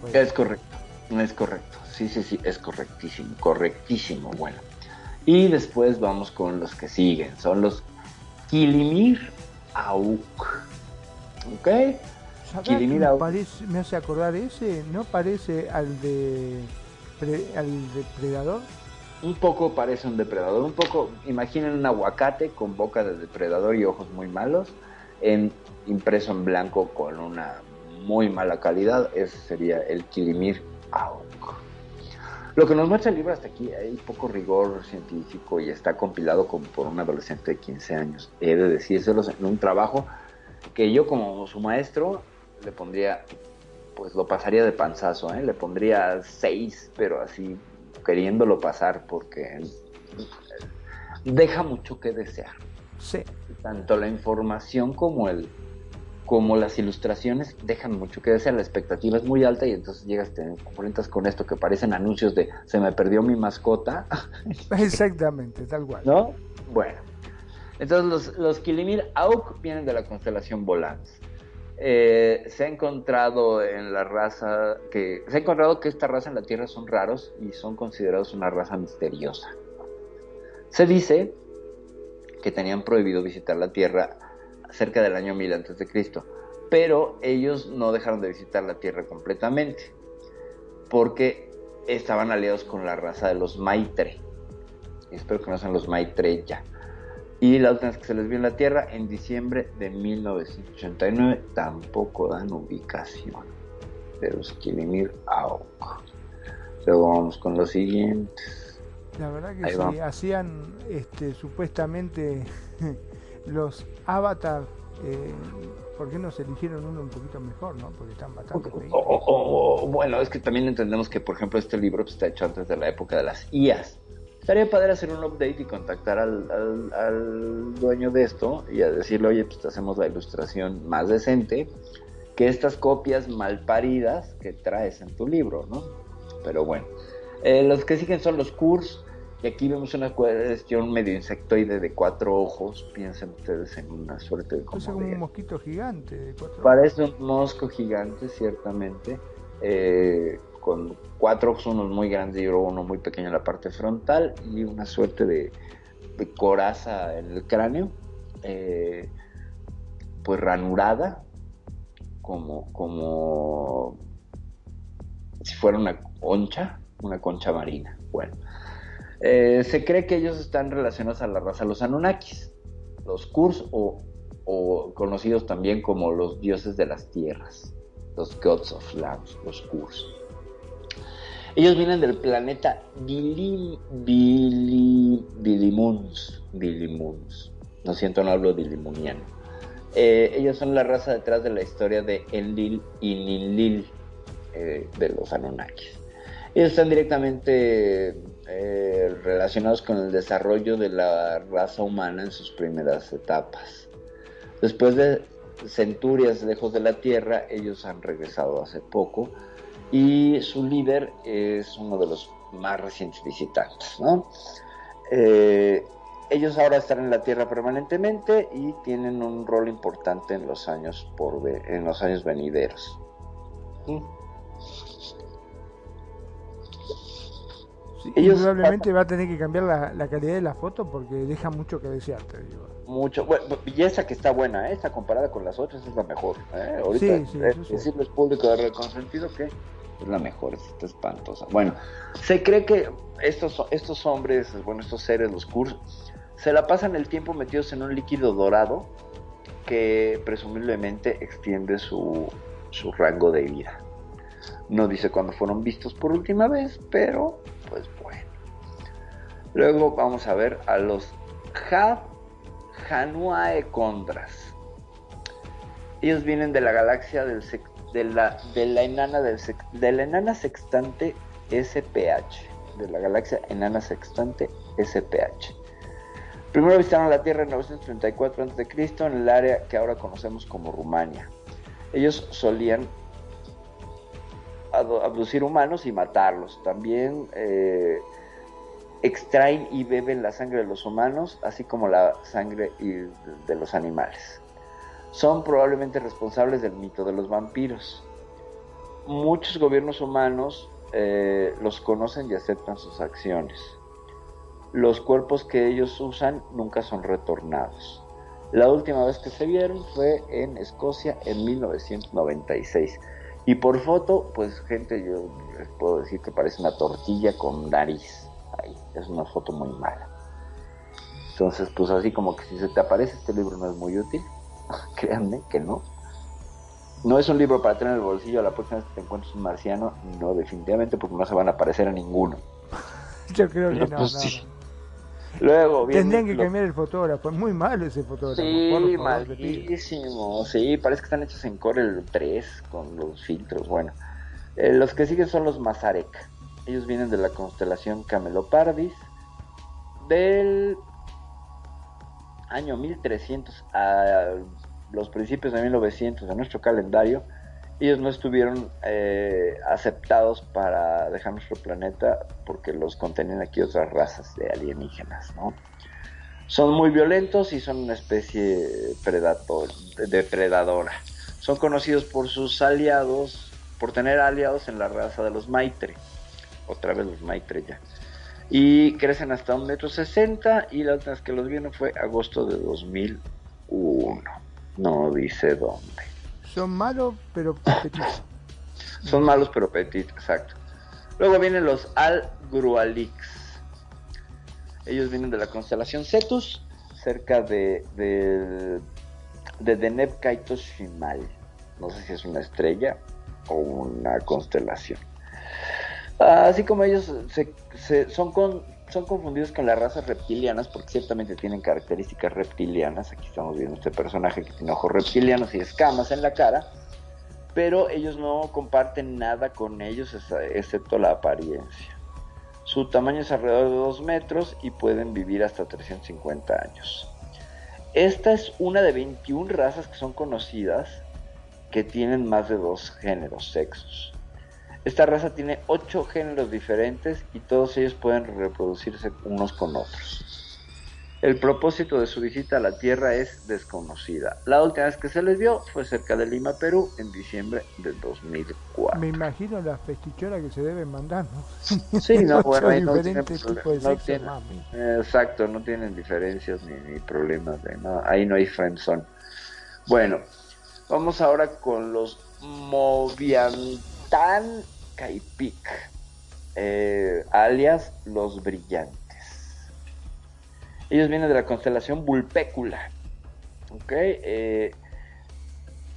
Pues, Es correcto, es correcto. Sí, sí, sí, es correctísimo, correctísimo. Bueno. Y después vamos con los que siguen. Son los Kilimir Auk. ¿Ok? ¿sabés Kilimir Auk. parece- me hace acordar ese, ¿no parece al de al depredador? Un poco parece un depredador, un poco, imaginen un aguacate con boca de depredador y ojos muy malos, en, impreso en blanco con una muy mala calidad, ese sería el Kilimir Auk. Lo que nos muestra el libro hasta aquí, hay poco rigor científico y está compilado como por un adolescente de 15 años. He de decírselos en un trabajo que yo como su maestro le pondría, pues lo pasaría de panzazo, ¿eh? le pondría 6, pero así queriéndolo pasar porque deja mucho que desear. Sí. Tanto la información como el como las ilustraciones dejan mucho que desear, la expectativa es muy alta y entonces llegas, te enfrentas con esto que parecen anuncios de se me perdió mi mascota, Exactamente, tal cual. ¿no? Bueno, entonces los, los Kilimir Auk vienen de la constelación Volans. Eh, se ha encontrado en la raza que se ha encontrado que esta raza en la Tierra son raros y son considerados una raza misteriosa. Se dice que tenían prohibido visitar la Tierra cerca del año 1000 antes de Cristo, pero ellos no dejaron de visitar la Tierra completamente porque estaban aliados con la raza de los Maitre. Espero que no sean los Maitre ya. Y la última vez que se les vio en la Tierra, en diciembre de 1989, tampoco dan ubicación de los Kilimir Auk. Luego vamos con los siguientes. La verdad que sí, hacían este, supuestamente los avatar, eh, ¿por qué no se eligieron uno un poquito mejor, no? Porque están bastante. O- o- o- bueno, es que también entendemos que, por ejemplo, este libro pues, está hecho antes de la época de las IAS. Estaría padre hacer un update y contactar al, al- al dueño de esto y a decirle, oye, pues te hacemos la ilustración más decente que estas copias mal paridas que traes en tu libro, ¿no? Pero bueno, Eh, los que siguen son los Kurs, y aquí vemos una cuestión medio insectoide de cuatro ojos, piensen ustedes en una suerte de como Parece como de- un mosquito gigante de cuatro Parece un mosco gigante, ciertamente, eh, con cuatro ojos, unos muy grandes y uno muy pequeño en la parte frontal y una suerte de, de coraza en el cráneo, eh, pues ranurada, como, como si fuera una concha, una concha marina. Bueno, eh, se cree que ellos están relacionados a la raza los Anunnakis, los Kurs o, conocidos también como los dioses de las tierras, los Gods of Lands, los Kurs. Ellos vienen del planeta Bilim, Bili, Bilimuns, Bilimuns. Siento, no hablo dilimuniano. Eh, ellos son la raza detrás de la historia de Enlil y Ninlil eh, de los Anunnakis. Ellos están directamente eh, relacionados con el desarrollo de la raza humana en sus primeras etapas. Después de centurias lejos de la Tierra, ellos han regresado hace poco y su líder es uno de los más recientes visitantes. ¿no? Eh, ellos ahora están en la Tierra permanentemente y tienen un rol importante en los años, por en los años venideros. ¿Mm? Sí, Ellos- Probablemente va a tener que cambiar la, la calidad de la foto porque deja mucho que desear, te digo. mucho. Bueno, y esa que está buena, ¿eh? esta comparada con las otras es la mejor. ¿eh? Ahorita Sí, sí, decirles público de reconsentido que es la mejor, es está espantosa. Bueno, se cree que estos, estos hombres, bueno, estos seres, los Kurs, se la pasan el tiempo metidos en un líquido dorado que presumiblemente extiende su, su rango de vida. No dice cuándo fueron vistos por última vez, pero pues bueno. Luego vamos a ver a los Had Hanuae Condras. Ellos vienen de la galaxia del de, la, enana sextante SPH. De la galaxia enana sextante SPH. Primero visitaron la Tierra en 934 a.C. en el área que ahora conocemos como Rumania. Ellos solían abducir humanos y matarlos. También eh, extraen y beben la sangre de los humanos, así como la sangre de los animales. son probablemente responsables del mito de los vampiros. Muchos gobiernos humanos eh, los conocen y aceptan sus acciones. Los cuerpos que ellos usan nunca son retornados. La última vez que se vieron fue en Escocia en 1996. Y por foto, pues gente, yo les puedo decir que parece una tortilla con nariz. Ahí, es una foto muy mala. Entonces, pues así como que si se te aparece este libro no es muy útil. Créanme que no. No es un libro para tener en el bolsillo a la próxima vez que te encuentres un marciano. No, definitivamente, porque no se van a parecer a ninguno. Yo creo que no, pues, no, sí. no. Luego viene Tendrían que lo- cambiar el fotógrafo, es muy malo ese fotógrafo. Sí, malísimo. Sí, parece que están hechos en Corel 3 con los filtros. Bueno, Eh, los que siguen son los Mazarek. Ellos vienen de la constelación Camelopardis del año 1300 a los principios de 1900 de nuestro calendario. Ellos no estuvieron eh, aceptados para dejar nuestro planeta porque los contenían aquí otras razas de alienígenas, ¿no? Son muy violentos y son una especie depredadora. Son conocidos por sus aliados, por tener aliados en la raza de los Maitre. Otra vez los Maitre ya. Y crecen hasta un metro sesenta y la última vez que los vieron fue agosto de 2001. No dice dónde. Son malos, pero petitos. Son malos pero petit, exacto. Luego vienen los Al-Grualix. Ellos vienen de la constelación Cetus, cerca de, de, de Deneb Kaito Shimal. No sé si es una estrella o una constelación. Así como ellos se- son, con, son confundidos con las razas reptilianas, porque ciertamente tienen características reptilianas. Aquí estamos viendo este personaje que tiene ojos reptilianos y escamas en la cara pero ellos no comparten nada con ellos ex- excepto la apariencia. Su tamaño es alrededor de 2 metros y pueden vivir hasta 350 años. Esta es una de 21 razas que son conocidas que tienen más de dos géneros, sexos. Esta raza tiene 8 géneros diferentes y todos ellos pueden reproducirse unos con otros. El propósito de su visita a la Tierra es desconocida. La última vez que se les vio fue cerca de Lima, Perú, en diciembre de 2004. Me imagino las festicholas que se deben mandar, ¿no? Sí, no, Ocho bueno, ahí no tienen, no tienen- eh, exacto, no tienen diferencias ni, ni problemas, de nada. ahí no hay friendzone. Bueno, vamos ahora con los Moviantan Caipik, eh, alias los brillantes. Ellos vienen de la constelación Vulpecula. ¿ok? Eh,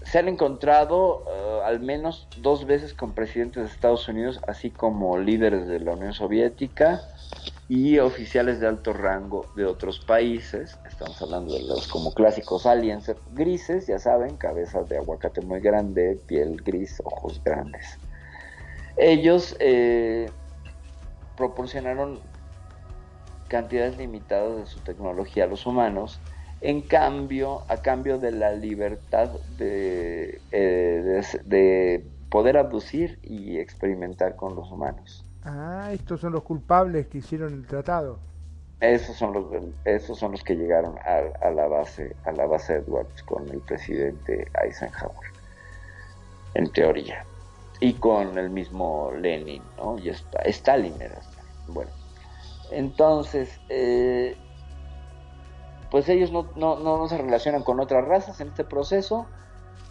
se han encontrado eh, al menos dos veces con presidentes de Estados Unidos, así como líderes de la Unión Soviética y oficiales de alto rango de otros países. Estamos hablando de los como clásicos aliens grises, ya saben, cabezas de aguacate muy grande, piel gris, ojos grandes. Ellos eh, proporcionaron cantidades limitadas de su tecnología a los humanos en cambio, a cambio de la libertad de, eh, de, de poder abducir y experimentar con los humanos. Ah, estos son los culpables que hicieron el tratado. Esos son los, esos son los que llegaron a, a la base, a la base Edwards con el presidente Eisenhower, en teoría, y con el mismo Lenin, ¿no? Y está, Stalin era. Bueno, entonces, eh, pues ellos no, no, no, se relacionan con otras razas en este proceso.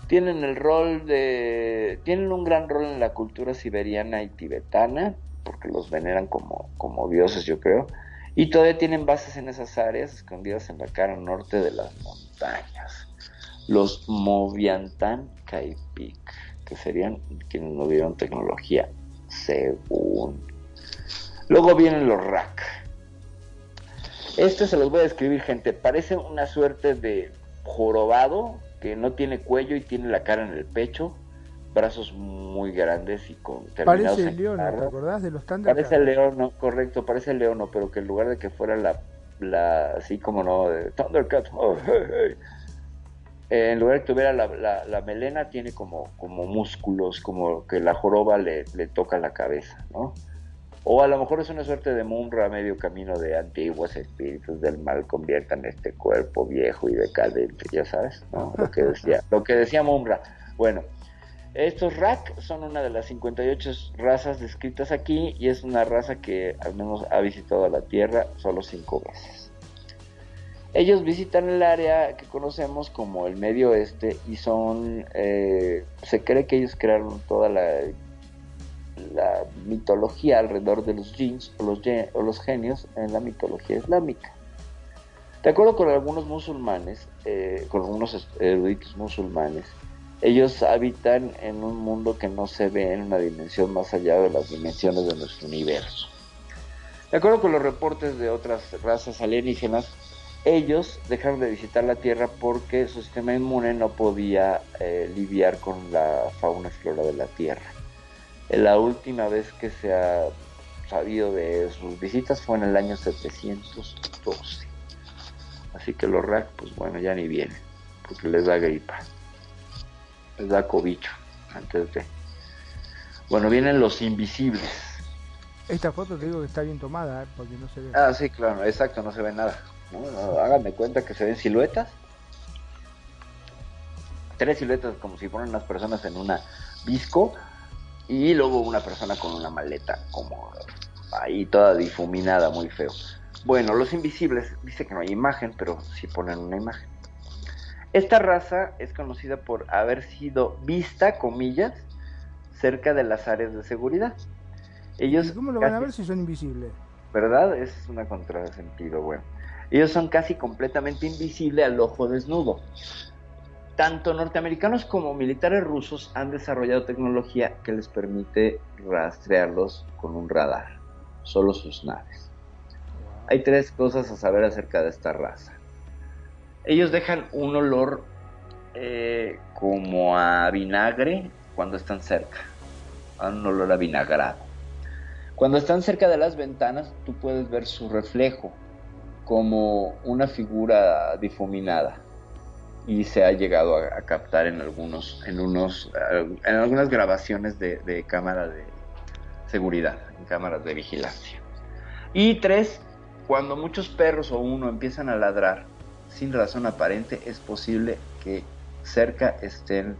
Tienen el rol de. Tienen un gran rol en la cultura siberiana y tibetana, porque los veneran como, como dioses, yo creo. Y todavía tienen bases en esas áreas, escondidas en la cara norte de las montañas. Los Moviantan Caipik, que serían quienes no vieron tecnología, según. Luego vienen los Rak. Este se los voy a describir, gente. Parece una suerte de jorobado que no tiene cuello y tiene la cara en el pecho, brazos muy grandes y con terminados Parece en León, ¿te acordás de los Thundercats? Parece el león, no, correcto, parece el león, no, pero que en lugar de que fuera la, la así como no, de Thundercat, oh, hey, hey, eh, en lugar de que tuviera la, la, la melena, tiene como, como músculos, como que la joroba le, le toca la cabeza, ¿no? O a lo mejor es una suerte de Munra medio camino de antiguos espíritus del mal conviertan este cuerpo viejo y decadente, ya sabes, ¿no? Lo que decía, lo que decía Munra. Bueno, estos Rak son una de las 58 razas descritas aquí y es una raza que al menos ha visitado la Tierra solo cinco veces. Ellos visitan el área que conocemos como el Medio Oeste y son, eh, se cree que ellos crearon toda la, mitología alrededor de los jeans o los, o los genios en la mitología islámica. De acuerdo con algunos musulmanes, eh, con algunos eruditos musulmanes, ellos habitan en un mundo que no se ve en una dimensión más allá de las dimensiones de nuestro universo. De acuerdo con los reportes de otras razas alienígenas, ellos dejaron de visitar la Tierra porque su sistema inmune no podía eh, lidiar con la fauna y flora de la Tierra. Eh, La última vez que se ha sabido de sus visitas fue en el año 712. Así que los RAC, pues bueno, ya ni vienen, porque les da gripa. Les da cobicho antes de... Bueno, vienen los invisibles. Esta foto te digo que está bien tomada, ¿eh? porque no se ve. Ah, sí, claro, exacto, no se ve nada. ¿No? Háganme cuenta que se ven siluetas. Tres siluetas como si fueran unas personas en una disco y luego una persona con una maleta como ahí toda difuminada, muy feo. Bueno, los invisibles, dice que no hay imagen, pero sí ponen una imagen. Esta raza es conocida por haber sido vista, comillas, cerca de las áreas de seguridad. Ellos ¿Y cómo lo van a ver si son invisibles? ¿verdad? Es una contrasentido, bueno. Ellos son casi completamente invisibles al ojo desnudo. Tanto norteamericanos como militares rusos han desarrollado tecnología que les permite rastrearlos con un radar, solo sus naves. Hay tres cosas a saber acerca de esta raza. Ellos dejan un olor eh, como a vinagre cuando están cerca, un olor a vinagrado. Cuando están cerca de las ventanas, tú puedes ver su reflejo como una figura difuminada y se ha llegado a, captar en algunos, en unos, eh, en algunas grabaciones de, de cámara de seguridad, en cámaras de vigilancia. Y tres, cuando muchos perros o uno empiezan a ladrar sin razón aparente, es posible que cerca estén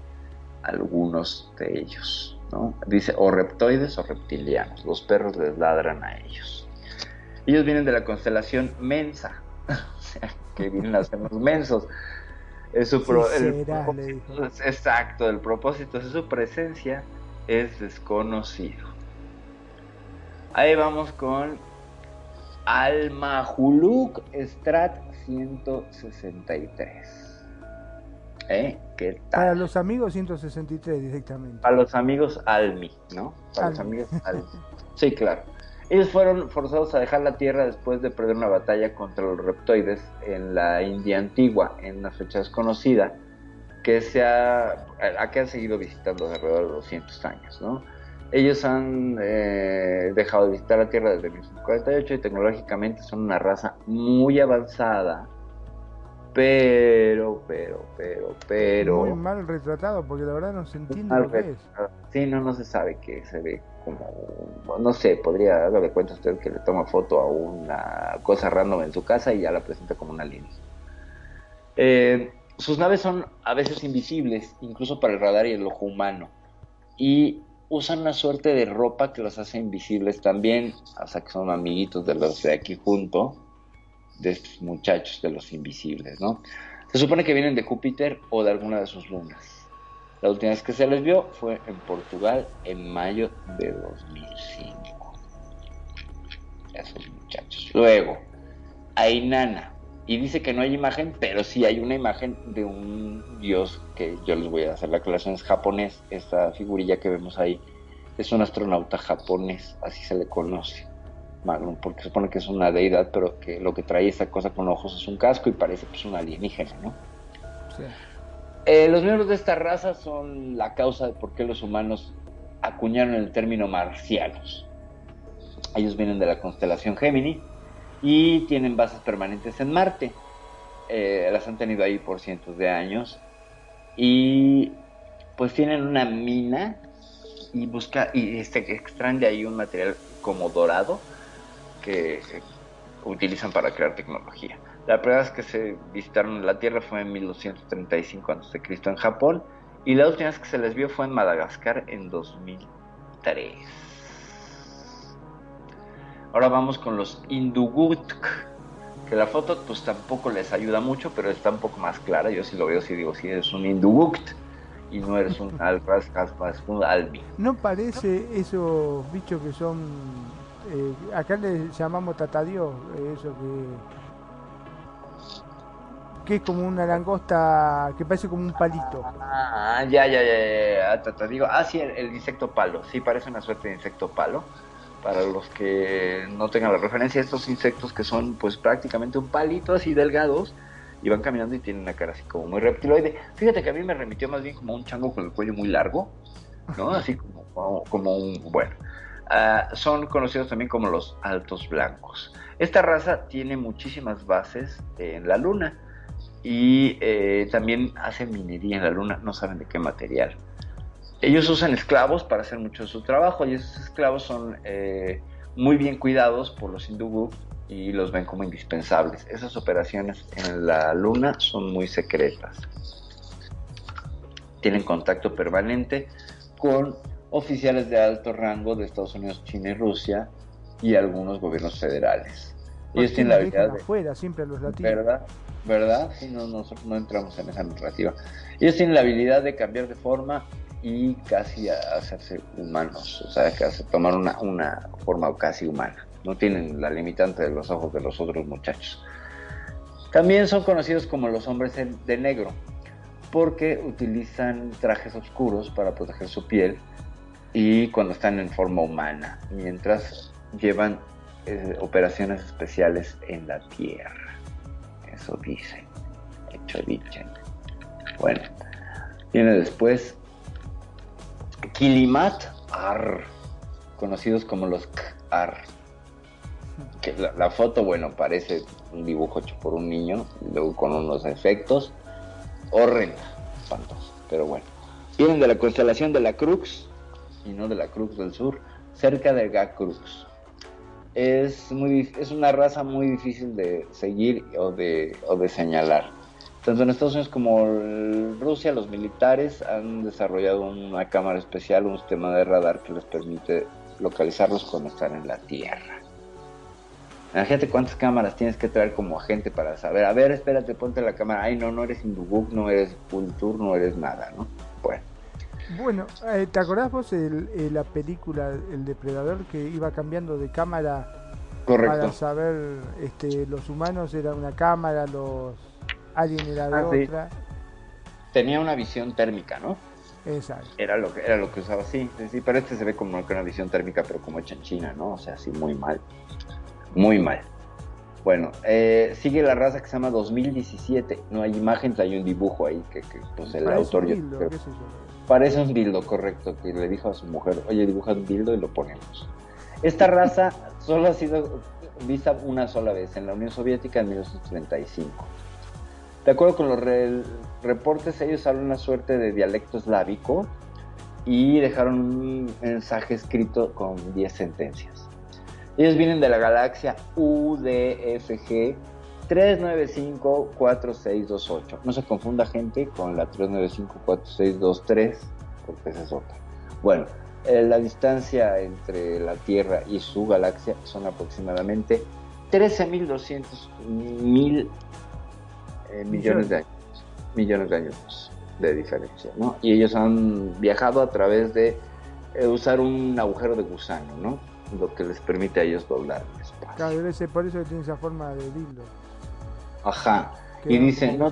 algunos de ellos. ¿no? Dice o reptoides o reptilianos. Los perros les ladran a ellos. Ellos vienen de la constelación Mensa, o sea, que vienen a ser los mensos. Es su pro- Sí el será, propósito- exacto, el propósito de su presencia es desconocido. Ahí vamos con Almahuluk Strat 163. ¿Eh? ¿Qué tal? Para los amigos 163 directamente. Para los amigos Almi, ¿no? Para los amigos Almi. Sí, claro. Ellos fueron forzados a dejar la Tierra después de perder una batalla contra los reptoides en la India antigua, en una fecha desconocida, que se ha, a que han seguido visitando alrededor de 200 años, ¿no? Ellos han eh, dejado de visitar la Tierra desde 1948 y tecnológicamente son una raza muy avanzada, pero, pero, pero, pero... Muy mal retratado porque la verdad no se entiende Mal lo que es. Sí, no, no se sabe que se ve como, no sé, podría darle cuenta a usted que le toma foto a una cosa random en su casa y ya la presenta como una línea. Eh, sus naves son a veces invisibles, incluso para el radar y el ojo humano, y usan una suerte de ropa que los hace invisibles también, o sea que son amiguitos de los de aquí junto, de estos muchachos de los invisibles, ¿no? Se supone que vienen de Júpiter o de alguna de sus lunas. La última vez que se les vio fue en Portugal en mayo de 2005. Esos muchachos. Luego, Ainana. Y dice que no hay imagen, pero sí hay una imagen de un dios que yo les voy a hacer la aclaración, es japonés. Esta figurilla que vemos ahí es un astronauta japonés, así se le conoce. Bueno, porque se supone que es una deidad, pero que lo que trae esa cosa con ojos es un casco y parece pues un alienígena, ¿no? Sí. Eh, los miembros de esta raza son la causa de por qué los humanos acuñaron el término marcianos. Ellos vienen de la constelación Gemini y tienen bases permanentes en Marte. Eh, las han tenido ahí por cientos de años y pues tienen una mina y busca y este, extraen de ahí un material como dorado que eh, utilizan para crear tecnología. La primera vez que se visitaron la Tierra fue en 1235 a.C. en Japón y la última vez que se les vio fue en Madagascar en 2003. Ahora vamos con los Indugutk, que la foto pues tampoco les ayuda mucho, pero está un poco más clara. Yo si lo veo, si digo, si eres un Indugukt y no eres un un Albi. ¿No parece esos bichos que son... eh, acá les llamamos tatadios, eh, eso que... Que es como una langosta que parece como un palito. Ah, ya, ya, ya, ya, ya, te, te digo. Ah, sí, el, insecto palo. Sí, parece una suerte de insecto palo. Para los que no tengan la referencia, estos insectos que son pues prácticamente un palito así delgados y van caminando y tienen una cara así como muy reptiloide. Fíjate que a mí me remitió más bien como un chango con el cuello muy largo, ¿no? Así como, como un, bueno. Ah, son conocidos también como los altos blancos. Esta raza tiene muchísimas bases en la luna y eh, también hacen minería en la luna, no saben de qué material. Ellos usan esclavos para hacer mucho de su trabajo y esos esclavos son eh, muy bien cuidados por los hindú y los ven como indispensables. Esas operaciones en la luna son muy secretas. Tienen contacto permanente con oficiales de alto rango de Estados Unidos, China y Rusia y algunos gobiernos federales. Ellos tienen la habilidad de... afuera siempre los latinos. ¿Verdad? ¿Verdad? Sí, no, nosotros no entramos en esa narrativa. Ellos tienen la habilidad de cambiar de forma y casi hacerse humanos, o sea, que hace, tomar una, una forma casi humana. No tienen la limitante de los ojos de los otros muchachos. También son conocidos como los hombres de negro, porque utilizan trajes oscuros para proteger su piel y cuando están en forma humana, mientras llevan eh, operaciones especiales en la Tierra. Eso dicen, hecho dicen. Bueno, viene después Kilimat Ar, conocidos como los K-Ar. Que la, la foto, bueno, parece un dibujo hecho por un niño, luego con unos efectos horrenda, espantoso, pero bueno. Vienen de la constelación de la Crux, no de la Crux del Sur, cerca de Gacrux. Es, muy, es una raza muy difícil de seguir o de, o de señalar. Tanto en Estados Unidos como Rusia, los militares han desarrollado una cámara especial, un sistema de radar que les permite localizarlos cuando están en la Tierra. Imagínate cuántas cámaras tienes que traer como agente para saber. A ver, espérate, ponte la cámara. Ay, no, no eres Indubuk, no eres Kultur, no eres nada, ¿no? Bueno. Bueno, eh, ¿te acordás vos el, eh, la película El Depredador que iba cambiando de cámara Correcto. para saber este, los humanos era una cámara, los aliens era de Ah, sí. otra? Tenía una visión térmica, ¿no? Exacto. Era lo que, era lo que usaba, sí. sí, pero este se ve como que una visión térmica, pero como hecha en China, ¿no? O sea, así muy mal. Muy mal. Bueno, eh, sigue la raza que se llama 2017. No hay imágenes, hay un dibujo ahí que, que, pues el autor yo creo-. Parece un dildo, correcto, que le dijo a su mujer, oye, dibuja un dildo y lo ponemos. Esta raza solo ha sido vista una sola vez en la Unión Soviética en 1935. De acuerdo con los re- reportes, ellos hablan una suerte de dialecto eslávico y dejaron un mensaje escrito con 10 sentencias. Ellos vienen de la galaxia UDFG 3954628. No se confunda gente con la 3954623, porque esa es otra. Bueno, eh, la distancia entre la Tierra y su galaxia son aproximadamente 13.200 mil eh, millones de años. Millones de años de diferencia, ¿no? Y ellos han viajado a través de eh, usar un agujero de gusano, ¿no? Lo que les permite a ellos doblar el espacio. Claro, debe ser por eso que tiene esa forma de dildo. Ajá. que Y no- dicen, no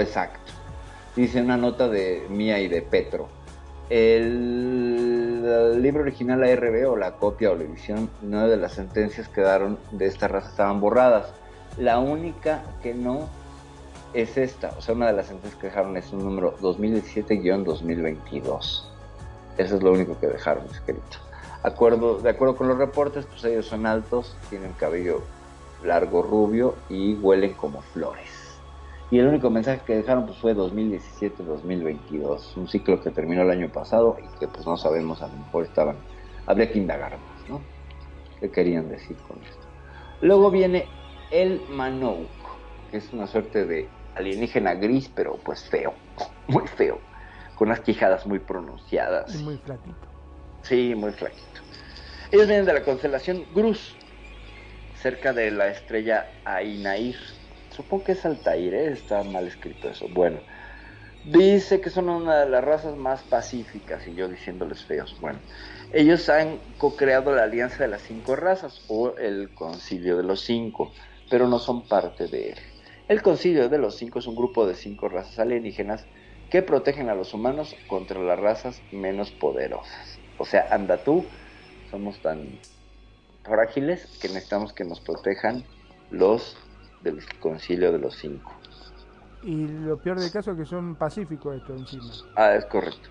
Exacto. Dice una nota de Mía y de Petro. El, el libro original, la RB o la copia o la edición, nueve de las sentencias que daron de esta raza estaban borradas. La única que no es esta. O sea, una de las sentencias que dejaron es un número 2017-2022. Eso es lo único que dejaron escrito. Acuerdo, de acuerdo con los reportes, pues ellos son altos, tienen cabello largo rubio y huelen como flores. Y el único mensaje que dejaron pues fue 2017-2022, un ciclo que terminó el año pasado y que pues no sabemos, a lo mejor estaban, habría que indagar más, ¿no? ¿Qué querían decir con esto? Luego viene el Manouk, que es una suerte de alienígena gris, pero pues feo, muy feo, con unas quijadas muy pronunciadas. Muy flaquito. Sí, muy flaquito. Ellos vienen de la constelación Grus, cerca de la estrella Ainair. Supongo que es Altair, ¿eh? está mal escrito eso. Bueno, dice que son una de las razas más pacíficas y yo diciéndoles feos. Bueno, ellos han co-creado la Alianza de las Cinco Razas o el Concilio de los Cinco, pero no son parte de él. El Concilio de los Cinco es un grupo de cinco razas alienígenas que protegen a los humanos contra las razas menos poderosas. O sea, anda tú, somos tan frágiles que necesitamos que nos protejan los del Concilio de los Cinco. Y lo peor del caso es que son pacíficos estos encima. Ah, es correcto.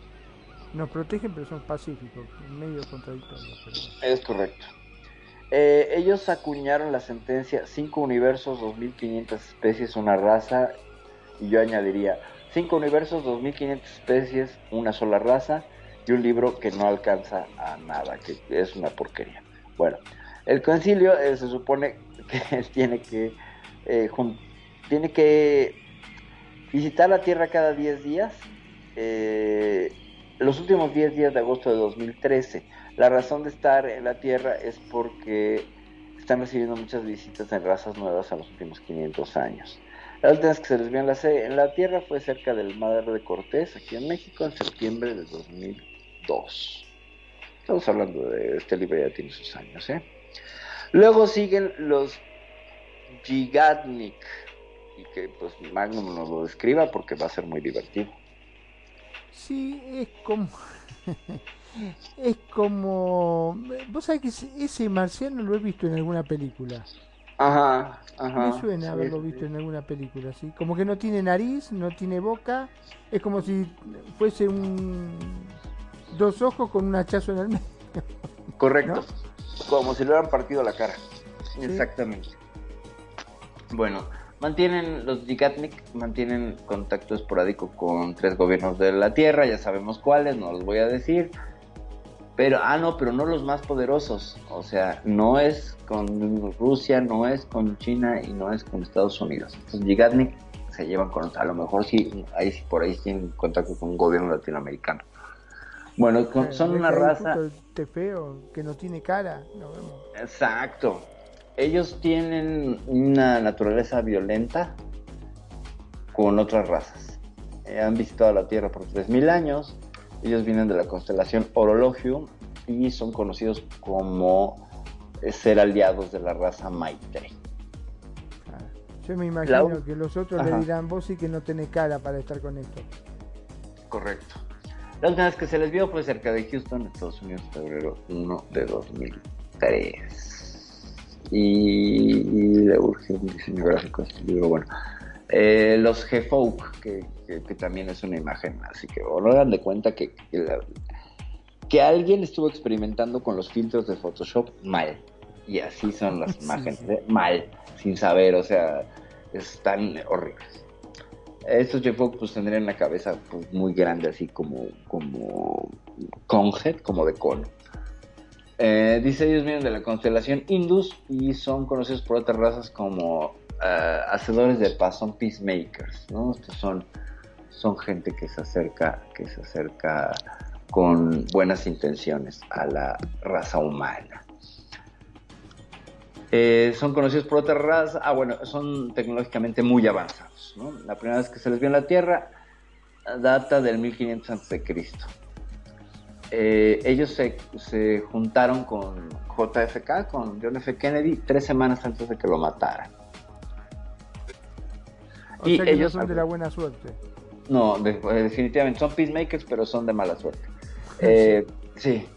Nos protegen pero son pacíficos, medio contradictorio. Pero... Es correcto. Eh, ellos acuñaron la sentencia 5 universos, 2500 especies, una raza, y yo añadiría 5 universos, 2500 especies, una sola raza, y un libro que no alcanza a nada, que es una porquería. Bueno, el concilio eh, se supone que tiene que, eh, tiene que visitar la Tierra cada 10 días, eh, los últimos 10 días de agosto de 2013. La razón de estar en la Tierra es porque están recibiendo muchas visitas en razas nuevas en los últimos 500 años. La última que se les vio en la, en la Tierra fue cerca del Mar de Cortés, aquí en México, en septiembre de 2002. Estamos hablando de este libro, ya tiene sus años, ¿eh? Luego siguen los Gigatnik, y que pues Magnum nos lo describa porque va a ser muy divertido. Sí, es como... es como... Vos sabés que ese- marciano lo he visto en alguna película. Ajá, ajá. Me suena sí, haberlo sí. visto en alguna película, ¿sí? Como que no tiene nariz, no tiene boca, es como si fuese un... dos ojos con un hachazo en el medio. Correcto. Como si le hubieran partido la cara. Exactamente. Bueno, mantienen los Gigatnik mantienen contacto esporádico con tres gobiernos de la Tierra, ya sabemos cuáles, no los voy a decir. Pero, ah, no, pero no los más poderosos. O sea, no es con Rusia, no es con China y no es con Estados Unidos. Los Gigatnik se llevan con, a lo mejor sí, ahí sí, por ahí tienen contacto con un gobierno latinoamericano. Bueno, con- son una raza. Este feo, que no tiene cara. vemos. Exacto. Ellos tienen una naturaleza violenta con otras razas. Eh, han visitado la Tierra por 3.000 años. Ellos vienen de la constelación Orologium y son conocidos como eh, ser aliados de la raza Maitre. Yo me imagino que los otros Ajá. le dirán, vos sí que no tenés cara para estar con esto. Correcto. La última vez que se les vio fue cerca de Houston, Estados Unidos, febrero 1 de 2003. Y, y le urge un diseño gráfico a este libro. Bueno, eh, los G-Folk, que, que- que también es una imagen, así que bueno, hagan de cuenta que, que, la- que alguien estuvo experimentando con los filtros de Photoshop mal. Y así son las Sí, imágenes, sí. ¿eh? mal, sin saber, o sea, están horribles. Estos J-Folk pues tendrían una cabeza pues, muy grande, así como, como conhead, como de cono. Eh, dice ellos vienen de la constelación Indus y son conocidos por otras razas como eh, hacedores de paz, son peacemakers, ¿no? Estos son, son gente que se acerca, que se acerca con buenas intenciones a la raza humana. Eh, son conocidos por otra raza. Ah, bueno, son tecnológicamente muy avanzados. ¿No? La primera vez que se les vio en la Tierra data del 1500 a.C. Eh, ellos se, se juntaron con JFK, con John F. Kennedy, tres semanas antes de que lo mataran. O Y sea que ellos- no son de la buena suerte. No, de- eh, definitivamente son peacemakers, pero son de mala suerte. Eh, sí,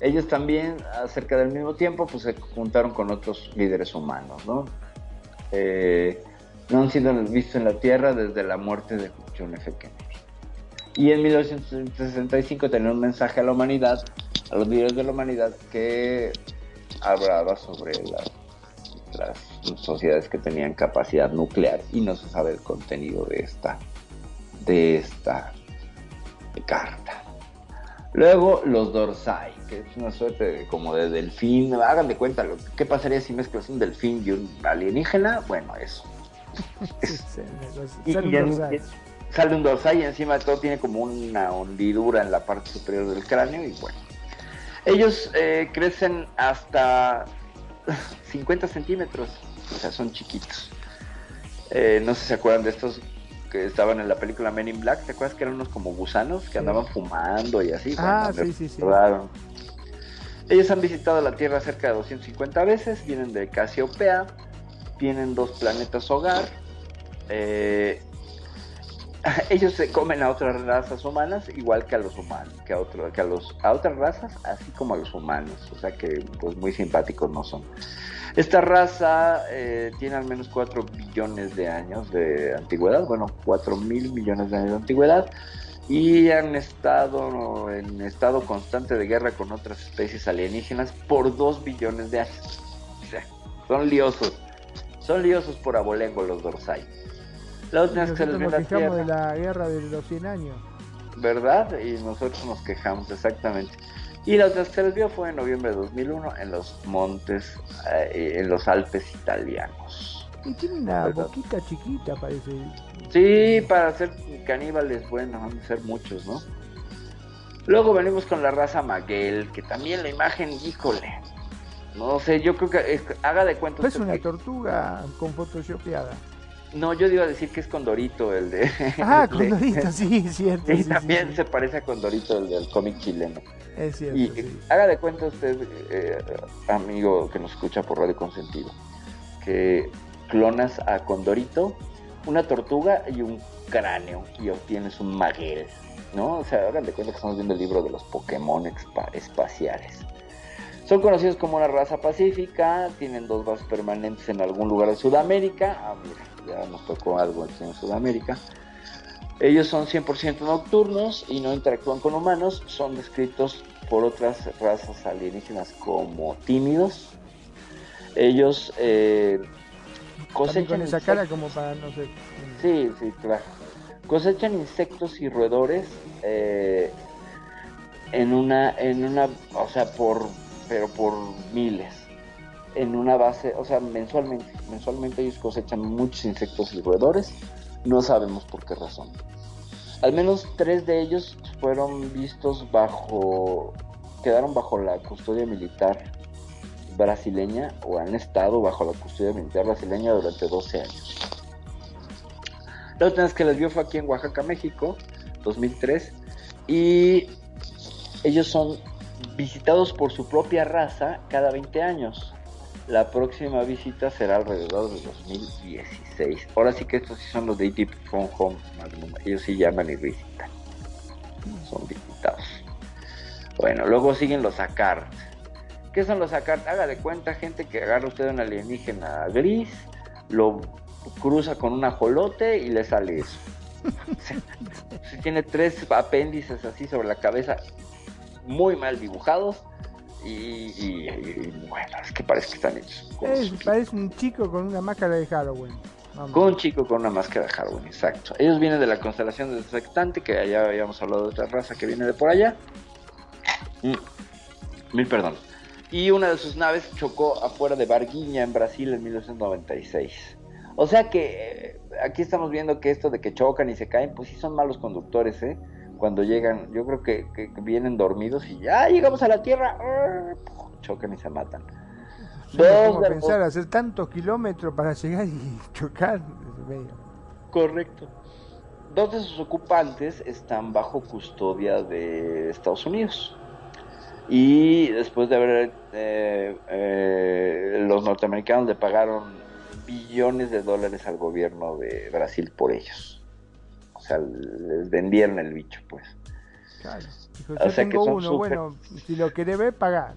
ellos también, acerca del mismo tiempo, pues se juntaron con otros líderes humanos, ¿no? Eh, no han sido vistos en la Tierra desde la muerte de John F. Kennedy. Y en 1965 tenían un mensaje a la humanidad, a los líderes de la humanidad, que hablaba sobre la, otras sociedades que tenían capacidad nuclear y no se sabe el contenido de esta de esta carta. Luego los dorsai, que es una suerte de- como de delfín. Hagan de cuenta, lo, ¿qué pasaría si mezclas un delfín y un alienígena? Bueno, eso. Y, Sale un y y sale un dorsal y encima de todo tiene como una hundidura en la parte superior del cráneo y bueno. Ellos eh, crecen hasta 50 centímetros, o sea, son chiquitos. Eh, no sé si se acuerdan de estos que estaban en la película Men in Black, ¿te acuerdas que eran unos como gusanos que andaban fumando y así? Ah, Bueno, sí, sí, sí. Ellos han visitado la Tierra cerca de 250 veces, vienen de Casiopea, tienen dos planetas hogar. eh, ellos se comen a otras razas humanas igual que a los humanos, que a, otro, que a, los, a otras razas, así como a los humanos. O sea que pues muy simpáticos no son. Esta raza eh, tiene al menos 4 billones de años de antigüedad, bueno, 4 mil millones de años de antigüedad, y han estado en estado constante de guerra con otras especies alienígenas por 2 billones de años. O sea, son liosos, son liosos por abolengo los dorsai. La última que se les nos la quejamos de la guerra de los 100 años. ¿verdad? Y nosotros nos quejamos exactamente. Y la otra que se les vio fue en noviembre de 2001 en los montes, eh, en los Alpes italianos. Y tiene una ¿Verdad? boquita chiquita, parece. Sí, para ser caníbales, bueno, van a ser muchos, ¿no? Luego venimos con la raza Maguel, que también la imagen, híjole. No sé, yo creo que es- haga de cuenta. Es usted una que- tortuga con photoshopeada. no, yo iba a decir que es Condorito, el de. Ah, el de- Condorito, sí, cierto. Sí, sí, también sí. se parece a Condorito, el del cómic chileno. Es cierto. Y haga de cuenta usted, eh, amigo que nos escucha por Radio Consentido, que clonas a Condorito, una tortuga y un cráneo y obtienes un maguel, ¿no? O sea, hagan de cuenta que estamos viendo el libro de los Pokémon espaciales. Son conocidos como una raza pacífica, tienen dos bases permanentes en algún lugar de Sudamérica. Ah, mira, ya nos tocó algo aquí en Sudamérica. Ellos son 100% nocturnos y no interactúan con humanos. Son descritos por otras razas alienígenas como tímidos. Ellos eh, cosechan con esa insectos- cara como para, no sé. Sí, sí, claro. Cosechan insectos y roedores eh, en una, en una, o sea, por, pero por miles. En una base, o sea, mensualmente, mensualmente ellos cosechan muchos insectos y roedores. No sabemos por qué razón. Al menos tres de ellos fueron vistos bajo, quedaron bajo la custodia militar brasileña o han estado bajo la custodia militar brasileña durante 12 años. La última vez que les vio fue aquí en Oaxaca, México, 2003, y ellos son visitados por su propia raza cada 20 años. La próxima visita será alrededor de 2016. Ahora sí que estos sí son los de E.T. From Home. Ellos sí llaman y visitan. Son visitados. Bueno, luego siguen los Akart. ¿Qué son los Akart? Haga de cuenta, gente, que agarra usted un alienígena gris, lo cruza con un ajolote y le sale eso. Tiene tres apéndices así sobre la cabeza, muy mal dibujados. Y, y- y, bueno, es que parece que están hechos Es, parece un chico con una máscara de Halloween. Vamos. con un chico con una máscara de Halloween, exacto. Ellos vienen de la constelación del Sextante, que allá habíamos hablado de otra raza que viene de por allá. Mm, Mil perdón. Y una de sus naves chocó afuera de Barguiña, en Brasil, en 1996. O sea que eh, aquí estamos viendo que esto de que chocan y se caen, pues sí son malos conductores, ¿eh? Cuando llegan, yo creo que, que- que vienen dormidos y ya llegamos a la Tierra, chocan y se matan. Me Dos de- pensar, hacer tantos kilómetros para llegar y chocar. Correcto. Dos de sus ocupantes están bajo custodia de Estados Unidos. Y después de haber, eh, eh, los norteamericanos le pagaron billones de dólares al gobierno de Brasil por ellos. Sea, les vendieron el bicho, pues. Claro. Dijo, O yo sea que son uno, bueno, si lo querés ver, pagá.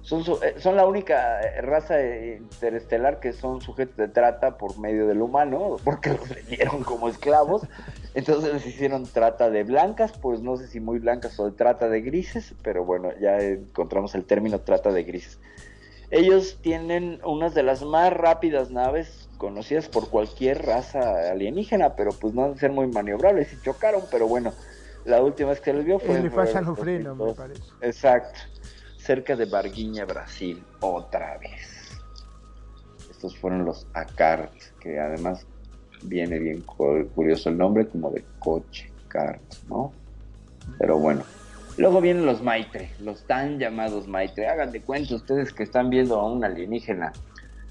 Son, eh, son la única eh, raza eh, interestelar que son sujetos de trata por medio del humano, porque los vendieron como esclavos. Entonces les hicieron trata de blancas, pues no sé si muy blancas o de trata de grises, pero bueno, ya encontramos el término trata de grises. Ellos tienen unas de las más rápidas naves conocidas por cualquier raza alienígena, pero pues no han de ser muy maniobrables y chocaron, pero bueno, la última vez que se les vio fue... Fallan en frenos, me 2002. parece. Exacto, cerca de Barguiña, Brasil, otra vez. Estos fueron los Acart, que además viene bien cu- curioso el nombre, como de coche, cart, ¿no? Pero bueno. Luego vienen los Maitre, los tan llamados Maitre. Hagan de cuenta ustedes que están viendo a un alienígena.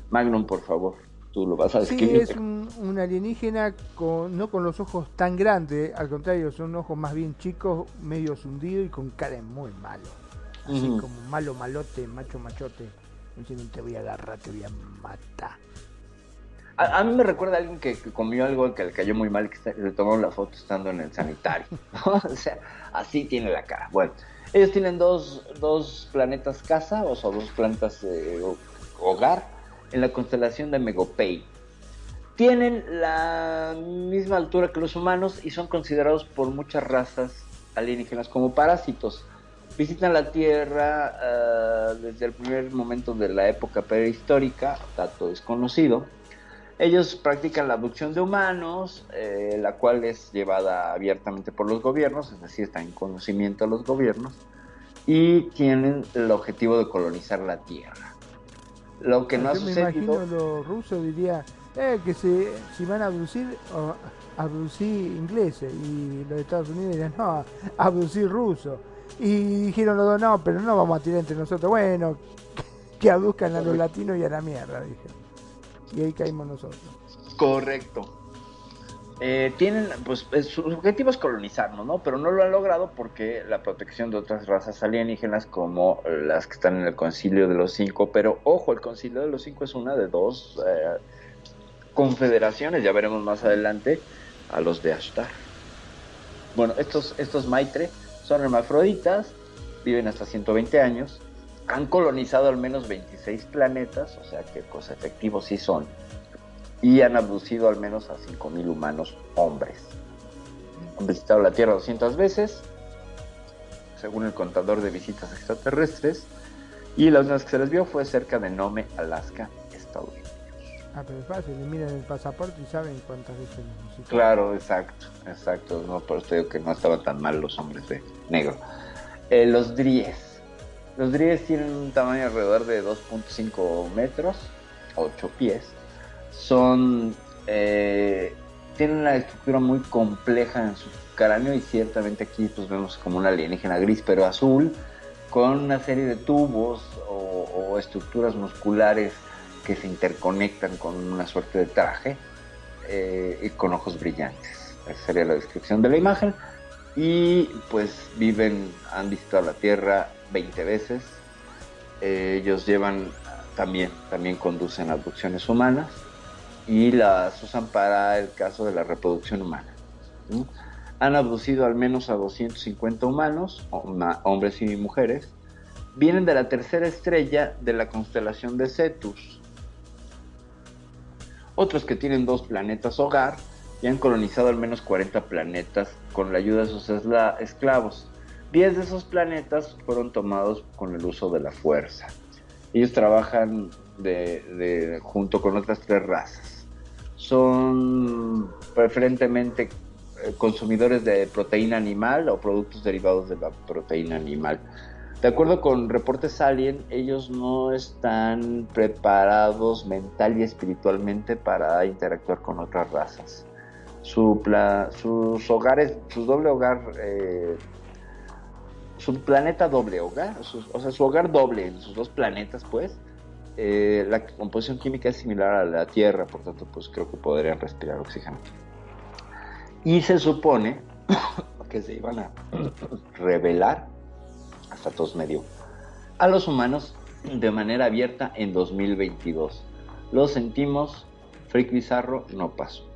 Magnum, por favor, tú lo vas a Sí, describir. es un, un alienígena con, no con los ojos tan grandes, al contrario, son ojos más bien chicos, medio hundidos y con cara muy malo. Así como malo, malote, macho, machote. Diciendo, te voy a agarrar, te voy a matar. A, a mí me recuerda a alguien que, que comió algo que le cayó muy mal que le tomaron la foto estando en el sanitario. o sea, así tiene la cara. Bueno, ellos tienen dos, dos planetas casa, o sea, dos planetas eh, ho- hogar, en la constelación de Megopei. Tienen la misma altura que los humanos y son considerados por muchas razas alienígenas como parásitos. Visitan la Tierra ah, desde el primer momento de la época prehistórica, dato desconocido. Ellos practican la abducción de humanos, eh, la cual es llevada abiertamente por los gobiernos, es decir, está en conocimiento de los gobiernos, y tienen el objetivo de colonizar la Tierra. Lo que no ha Yo me sucedido... imagino los rusos diría eh, que se, si van a abducir, o abducir ingleses y los de Estados Unidos dirían no, abducir rusos. Y dijeron los dos, no, pero no vamos a tirar entre nosotros. Bueno, que abduzcan a los latinos y a la mierda, dijeron. Y ahí caímos nosotros. Correcto. Eh, tienen, pues, eh, su objetivo es colonizarnos, ¿no? Pero no lo han logrado porque la protección de otras razas alienígenas como las que están en el Concilio de los Cinco, pero ojo, el Concilio de los Cinco es una de dos eh, confederaciones, ya veremos más adelante, a los de Ashtar. Bueno, estos, estos Maitre son hermafroditas, viven hasta 120 años, han colonizado al menos 26 planetas, o sea que pues efectivos sí son, y han abducido al menos a 5.000 humanos hombres. Han visitado la Tierra 200 veces, según el contador de visitas extraterrestres, y la última vez que se les vio fue cerca de Nome, Alaska, Estados Unidos. Ah, pero es fácil, le miran el pasaporte y saben cuántas veces. Claro, exacto, exacto. No, por eso digo que no estaban tan mal los hombres de negro. Eh, los Dries. Los Dries tienen un tamaño alrededor de 2.5 metros, 8 pies. Son. eh, tienen una estructura muy compleja en su cráneo y ciertamente aquí pues vemos como una alienígena gris pero azul con una serie de tubos o, estructuras musculares que se interconectan con una suerte de traje eh, y con ojos brillantes. Esa sería la descripción de la imagen. Y pues viven, han visitado la Tierra 20 veces. Eh, ellos llevan también, también conducen abducciones humanas y las usan para el caso de la reproducción humana. Han abducido al menos a 250 humanos, hom- hombres y mujeres. Vienen de la tercera estrella de la constelación de Cetus, otros que tienen dos planetas hogar y han colonizado al menos 40 planetas con la ayuda de sus esclavos. 10 de esos planetas fueron tomados con el uso de la fuerza. Ellos trabajan junto con otras tres razas. Son preferentemente eh, consumidores de proteína animal o productos derivados de la proteína animal. De acuerdo con reportes Alien, ellos no están preparados mental y espiritualmente para interactuar con otras razas. Su pla- sus hogares, su doble hogar, eh, su planeta doble hogar, o sea, su hogar doble en sus dos planetas, pues, eh, la composición química es similar a la Tierra, por tanto, pues creo que podrían respirar oxígeno. Y se supone que se iban a revelar hasta tos medio a los humanos de manera abierta en 2022. Lo sentimos, Freak Bizarro no pasó.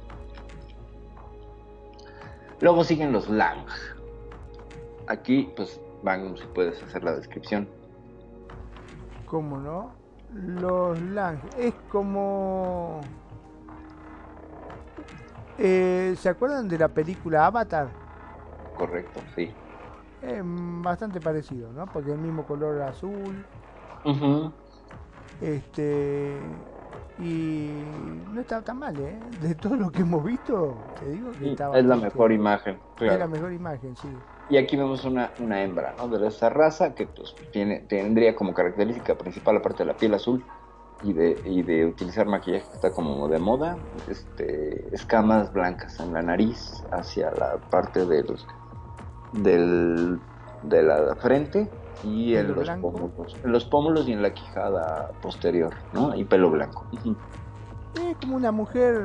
Luego siguen los Lang. Aquí, pues, van, si puedes hacer la descripción. ¿Cómo no? Los Lang. Es como. Eh, ¿Se acuerdan de la película Avatar? Correcto, sí. Es bastante parecido, ¿no? Porque el mismo color azul. Este y no estaba tan mal, ¿eh? De todo lo que hemos visto, te digo que Sí, estaba es la mejor imagen. Es claro. la mejor imagen, sí. Y aquí vemos una, una hembra, ¿no? De esa raza que pues tiene, tendría como característica principal, aparte de la piel azul y de, y de utilizar maquillaje que está como de moda, este, escamas blancas en la nariz hacia la parte del, del de la frente y en los, pómulos, en los pómulos y en la quijada posterior, ¿no? Y pelo blanco. Es como una mujer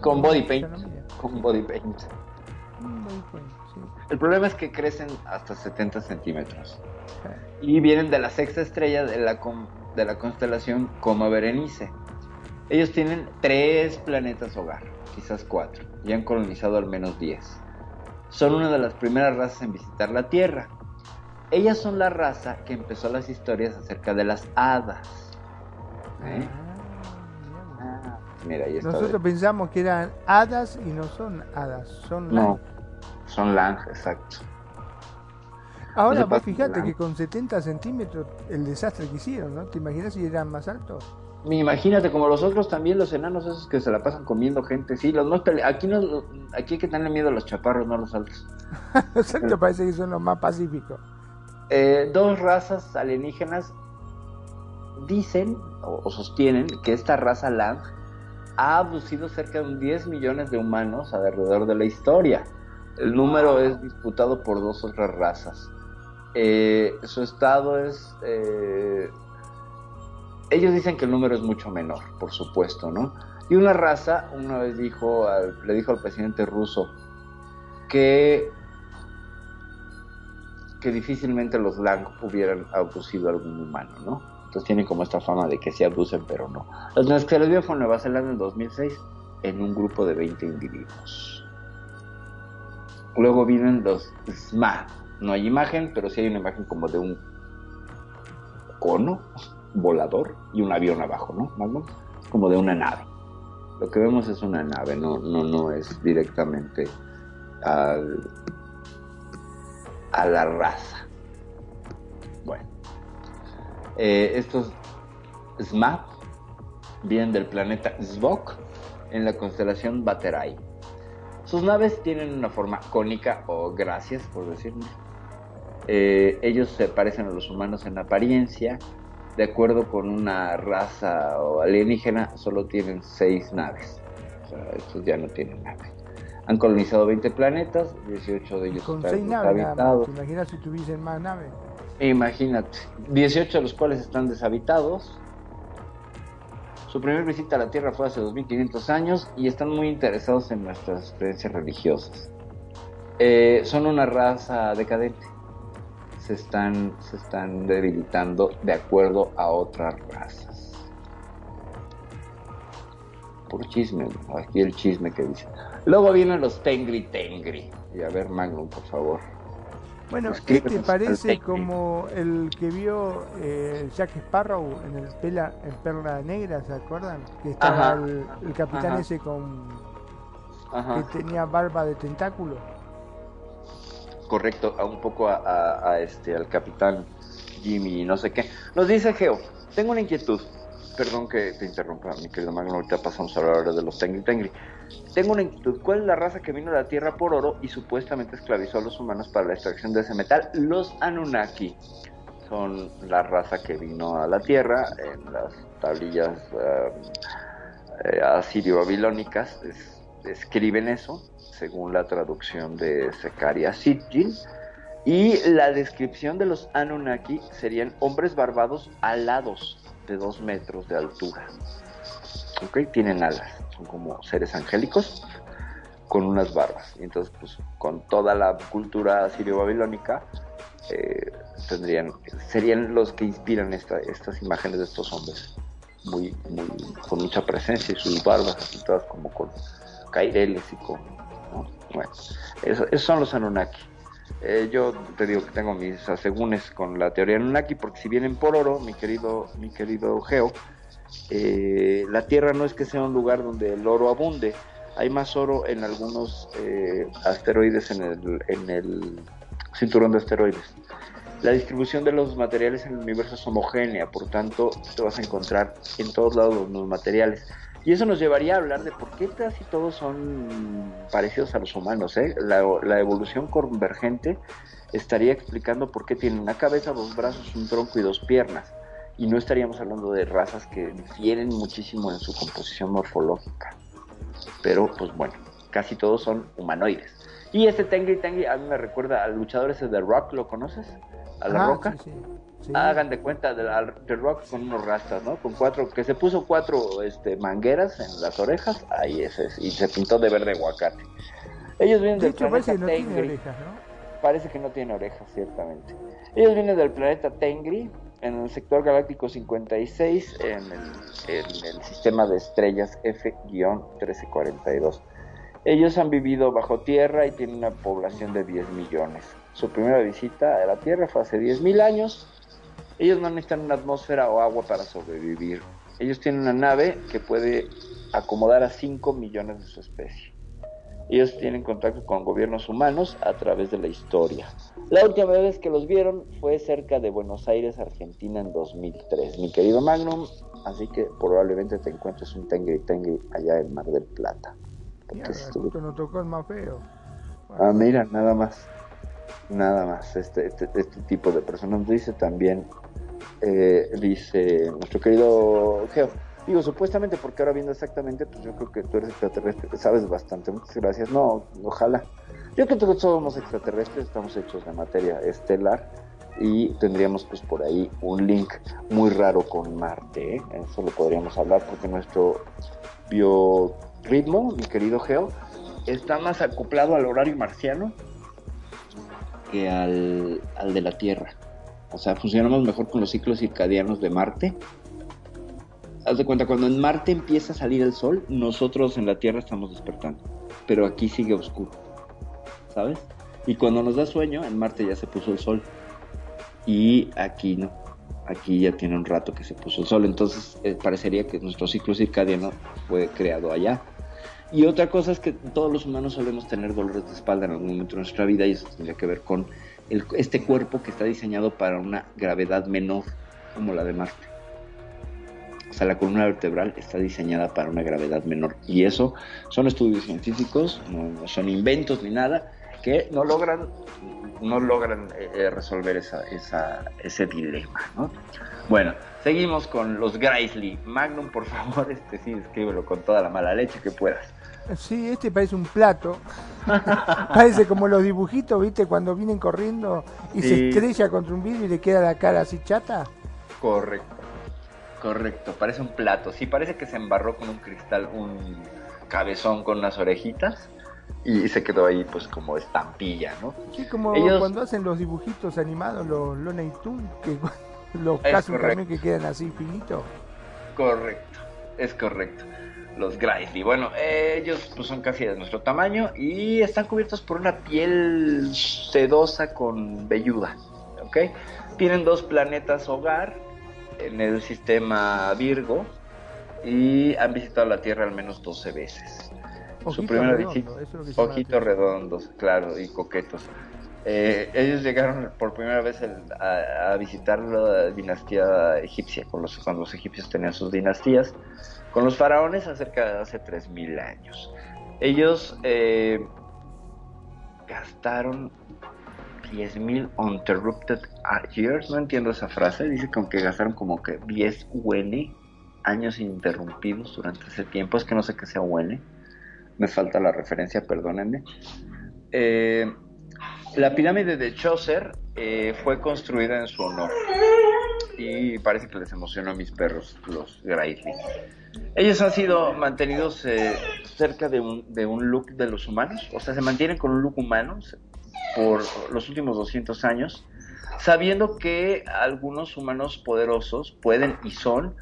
Con body paint. Con body paint. El problema es que crecen hasta 70 centímetros. Ah, y vienen de la sexta estrella de la, de la constelación Coma Berenice. Ellos tienen tres planetas hogar, quizás cuatro, y han colonizado al menos 10. Son una de las primeras razas en visitar la Tierra. Ellas son la raza que empezó las historias acerca de las hadas. ¿Eh? Mira. Nosotros pensamos que eran hadas y no son hadas, son No, lang. son lang, exacto. Ahora vos fijate que con 70 centímetros el desastre que hicieron, ¿no? ¿Te imaginas si eran más altos? Imagínate, como los otros también, los enanos esos que se la pasan comiendo gente. Sí, los más pele- Aquí, no, aquí hay que tenerle miedo a los chaparros, no a los altos. Exacto, parece que son los más pacíficos. Eh, dos razas alienígenas dicen o, o sostienen que esta raza Lang ha abducido cerca de un 10 millones de humanos alrededor de la historia. El número es disputado por dos otras razas. Eh, su estado es... eh, ellos dicen que el número es mucho menor, por supuesto, ¿no? Y una raza una vez dijo al- le dijo al presidente ruso que que difícilmente los Lang hubieran abducido a algún humano, ¿no? Entonces tienen como esta fama de que sí abducen, pero no. Los que se les vio fue en Nueva Zelanda en 2006 en un grupo de 20 individuos. Luego vienen los SMA. No hay imagen, pero sí hay una imagen como de un cono volador y un avión abajo, ¿no? Más o menos, como de una nave. Lo que vemos es una nave, no, no, no es directamente al, a la raza. Eh, estos SMAP vienen del planeta Svok en la constelación Baterai. Sus naves tienen una forma cónica o gracias, por decirlo. Eh, ellos se parecen a los humanos en apariencia. De acuerdo con una raza o alienígena, solo tienen seis naves. O sea, estos ya no tienen naves. Han colonizado 20 planetas, 18 de ellos Con están seis naves nada más. deshabitados. ¿Te imaginas si tuviesen más naves? Imagínate, 18 de los cuales están deshabitados. Su primera visita a la Tierra fue hace 2500 años y están muy interesados en nuestras creencias religiosas. Eh, son una raza decadente. Se están, se están debilitando de acuerdo a otras razas. Por chisme, aquí el chisme que dice. Luego vienen los Tengri Tengri. Y a ver, Magnum, por favor. Bueno, este al parece como el que vio eh, Jack Sparrow en el Pela, en Perla Negra, ¿se acuerdan? Que estaba el, el capitán Ajá. ese con Ajá. que tenía barba de tentáculo. correcto a un poco a, a- a este al capitán Jimmy no sé qué. Nos dice Geo, tengo una inquietud. Perdón que te interrumpa, mi querido Magno, ahorita pasamos a hablar ahora de los Tengri Tengri. Tengo una inquietud. ¿Cuál es la raza que vino a la Tierra por oro y supuestamente esclavizó a los humanos para la extracción de ese metal? Los Anunnaki. Son la raza que vino a la Tierra en las tablillas eh, eh, asirio-babilónicas. es- describen eso, según la traducción de Zekaria Sitchin. Y la descripción de los Anunnaki serían hombres barbados alados de dos metros de altura. Tienen alas, son como seres angélicos con unas barbas. Y entonces, pues, con toda la cultura sirio-babilónica, eh, tendrían, serían los que inspiran esta- estas imágenes de estos hombres. Muy, muy, con mucha presencia y sus barbas así todas como con caireles y con... ¿no? Bueno, eso- esos son los Anunnaki. Eh, yo te digo que tengo mis asegúnes con la teoría Anunnaki, porque si vienen por oro, mi querido, mi querido Geo, eh, la Tierra no es que sea un lugar donde el oro abunde. Hay más oro en algunos eh, asteroides en el, cinturón de asteroides. La distribución de los materiales en el universo es homogénea, por tanto, te vas a encontrar en todos lados los mismos materiales. Y eso nos llevaría a hablar de por qué casi todos son parecidos a los humanos. ¿eh? La, la evolución convergente estaría explicando por qué tienen una cabeza, dos brazos, un tronco y dos piernas. Y no estaríamos hablando de razas que difieren muchísimo en su composición morfológica. Pero, pues bueno, casi todos son humanoides. Y este Tengri Tengri a mí me recuerda al luchador ese de Rock, ¿lo conoces? A la Ah, roca. sí, sí, sí. Hagan de cuenta de, Rock con unos rastas, ¿no? Con cuatro, que se puso cuatro este, mangueras en las orejas, ahí ese es, y se pintó de verde aguacate. Ellos vienen De del planeta no tiene Tengri. orejas, ¿no? Parece que no tiene orejas, ciertamente. Ellos vienen del planeta Tengri, en el sector galáctico 56, en el, en el sistema de estrellas F-1342. Ellos han vivido bajo tierra y tienen una población de 10 millones. Su primera visita a la Tierra fue hace 10.000 años. Ellos no necesitan una atmósfera o agua para sobrevivir. Ellos tienen una nave que puede acomodar a 5 millones de su especie. Ellos tienen contacto con gobiernos humanos a través de la historia. La última vez que los vieron fue cerca de Buenos Aires, Argentina, en 2003. Mi querido Magnum, así que probablemente te encuentres un Tengri Tengri allá en Mar del Plata. Porque estuvo- nos tocó el más feo. Ah, mira, nada más. Nada más. Este, este, este tipo de personas dice también, eh, dice nuestro querido Geo. Digo, supuestamente, porque ahora viendo exactamente, pues yo creo que tú eres extraterrestre, sabes bastante. Muchas gracias. No, ojalá. Yo creo que somos extraterrestres, estamos hechos de materia estelar y tendríamos pues por ahí un link muy raro con Marte. ¿eh? Eso lo podríamos hablar porque nuestro biorritmo, mi querido Geo, está más acoplado al horario marciano que al, al de la Tierra. O sea, funcionamos mejor con los ciclos circadianos de Marte. Haz de cuenta, cuando en Marte empieza a salir el sol, nosotros en la Tierra estamos despertando. Pero aquí sigue oscuro. ¿Sabes? Y cuando nos da sueño, en Marte ya se puso el sol. Y aquí no. Aquí ya tiene un rato que se puso el sol. Entonces eh, parecería que nuestro ciclo circadiano fue creado allá. Y otra cosa es que todos los humanos solemos tener dolores de espalda en algún momento de nuestra vida y eso tendría que ver con este cuerpo que está diseñado para una gravedad menor como la de Marte. O sea, la columna vertebral está diseñada para una gravedad menor. Y eso son estudios científicos, no son inventos ni nada, que no logran, no logran eh, eh, resolver esa, esa- ese dilema, ¿no? Bueno, seguimos con los Grizzly. Magnum, por favor, este sí, escríbelo con toda la mala leche que puedas. Sí, este parece un plato. parece como los dibujitos, ¿viste? Cuando vienen corriendo y se estrella contra un vidrio y le queda la cara así chata. Correcto. Correcto, parece un plato. Sí, parece que se embarró con un cristal, un cabezón con unas orejitas y se quedó ahí pues como estampilla, ¿no? Sí, como Ellos- cuando hacen los dibujitos animados, los Looney Tunes, que los casos también que quedan así finitos. Correcto, es correcto. Los Grizzly. Bueno, ellos pues, son casi de nuestro tamaño y están cubiertos por una piel sedosa con velluda. ¿Ok? Tienen dos planetas hogar en el sistema Virgo y han visitado la Tierra al menos 12 veces. Su Ojito redondo, lo que llama la Ojitos redondos, claro, y coquetos. Eh, ellos llegaron por primera vez el- a, a visitar la dinastía egipcia, con los, cuando los egipcios tenían sus dinastías, con los faraones acerca de hace 3.000 años. Ellos eh, gastaron 10.000 uninterrupted years, no entiendo esa frase, dice como que gastaron como que 10 UN, años ininterrumpidos durante ese tiempo, es que no sé qué sea UN, me falta la referencia, perdónenme. Eh, la pirámide de Chaucer eh, fue construida en su honor. Y parece que les emocionó a mis perros, los Grizzly. Ellos han sido mantenidos eh, cerca de un, de un look de los humanos. O sea, se mantienen con un look humano por los últimos 200 años. Sabiendo que algunos humanos poderosos pueden y son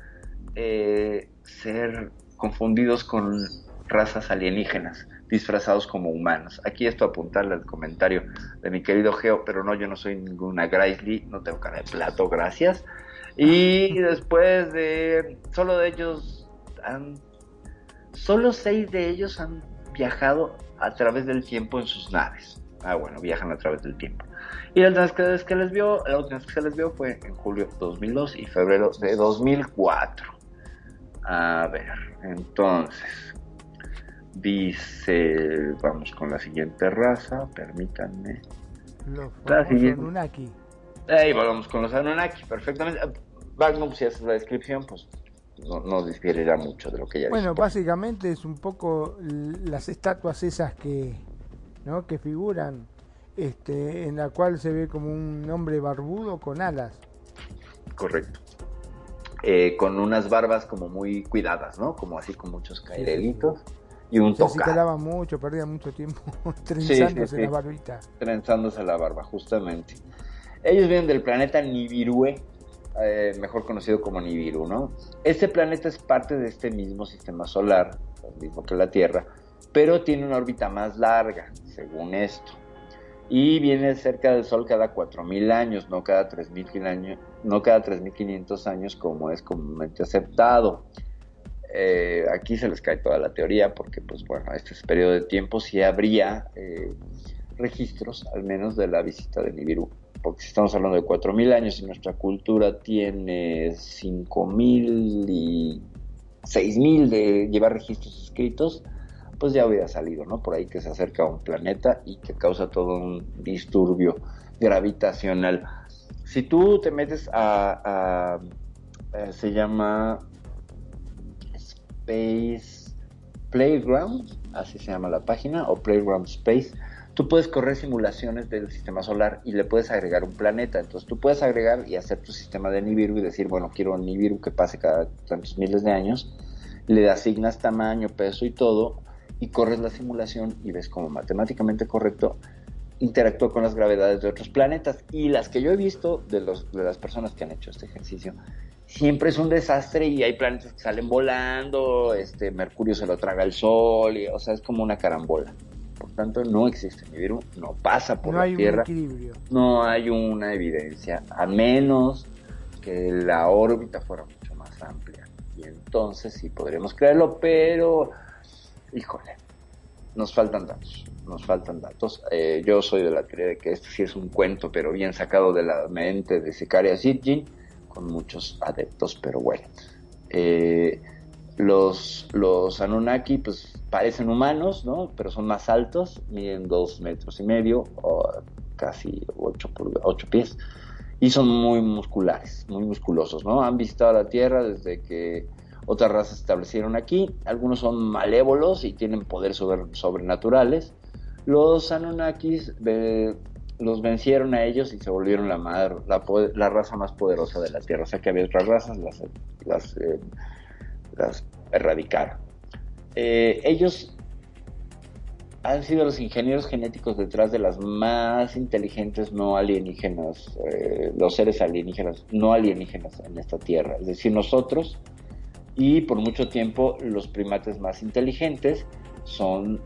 ser confundidos con razas alienígenas disfrazados como humanos. Aquí esto apuntarle al comentario de mi querido Geo, pero no, yo no soy ninguna Grizzly, no tengo cara de plato, gracias. Y después de, solo de ellos han, solo seis de ellos han viajado a través del tiempo en sus naves. Ah, bueno, viajan a través del tiempo. Y la última vez que, que les vio, la última vez que se les vio fue en julio de 2002 y febrero de 2004. A ver, entonces, dice, vamos con la siguiente raza, permítanme. Los La siguiente. Anunnaki. Ahí volvamos con los Anunnaki, perfectamente. Magnum, si haces la descripción, pues no, no diferirá mucho de lo que ya Bueno, básicamente es un poco las estatuas esas que, ¿no? que figuran, este, en la cual se ve como un hombre barbudo con alas. Correcto. Eh, con unas barbas como muy cuidadas, ¿no? Como así con muchos cairelitos y un Se tocado. acicalaba mucho, perdía mucho tiempo trenzándose sí. la barbita. trenzándose la barba, justamente. Ellos vienen del planeta Nibiru, eh, mejor conocido como Nibiru, ¿no? Este planeta es parte de este mismo sistema solar, lo mismo que la Tierra, pero tiene una órbita más larga, según esto. Y viene cerca del Sol cada 4.000 años, no cada 3.500 años, no cada 3.500 años como es comúnmente aceptado. Eh, aquí se les cae toda la teoría porque, pues bueno, este es periodo de tiempo sí habría eh, registros, al menos de la visita de Nibiru. Porque si estamos hablando de 4.000 años y nuestra cultura tiene 5.000 y 6.000 de llevar registros escritos, pues ya hubiera salido, ¿no? Por ahí que se acerca un planeta y que causa todo un disturbio gravitacional. Si tú te metes a, a- eh, se llama Space Playground, así se llama la página, o Playground Space, tú puedes correr simulaciones del sistema solar y le puedes agregar un planeta. Entonces tú puedes agregar y hacer tu sistema de Nibiru y decir, bueno, quiero un Nibiru que pase cada tantos miles de años. Le asignas tamaño, peso y todo, y corres la simulación y ves como matemáticamente correcto interactúa con las gravedades de otros planetas. Y las que yo he visto de, de las personas que han hecho este ejercicio, siempre es un desastre y hay planetas que salen volando, este Mercurio se lo traga el Sol, y, o sea, es como una carambola. Por tanto, no existe Nibiru, no pasa por no la hay Tierra, un equilibrio. no hay una evidencia, a menos que la órbita fuera mucho más amplia. Y entonces sí podríamos creerlo, pero, híjole, nos faltan datos, nos faltan datos. Eh, yo soy de la teoría de que esto sí es un cuento, pero bien sacado de la mente de Sicaria Sitchin, con muchos adeptos, pero bueno. Eh, los, los Anunnaki, pues parecen humanos, ¿no? Pero son más altos, miden dos metros y medio, o casi ocho, pies, y son muy musculares, muy musculosos, ¿no? Han visitado la Tierra desde que otras razas se establecieron aquí. Algunos son malévolos y tienen poderes sobre- sobrenaturales. Los Anunnakis eh, los vencieron a ellos y se volvieron la, madre- la, la raza más poderosa de la Tierra. O sea que había otras razas, las, las, eh, las erradicaron. Eh, ellos han sido los ingenieros genéticos detrás de las más inteligentes no alienígenas, eh, los seres alienígenas no alienígenas en esta Tierra. Es decir, nosotros y por mucho tiempo los primates más inteligentes son,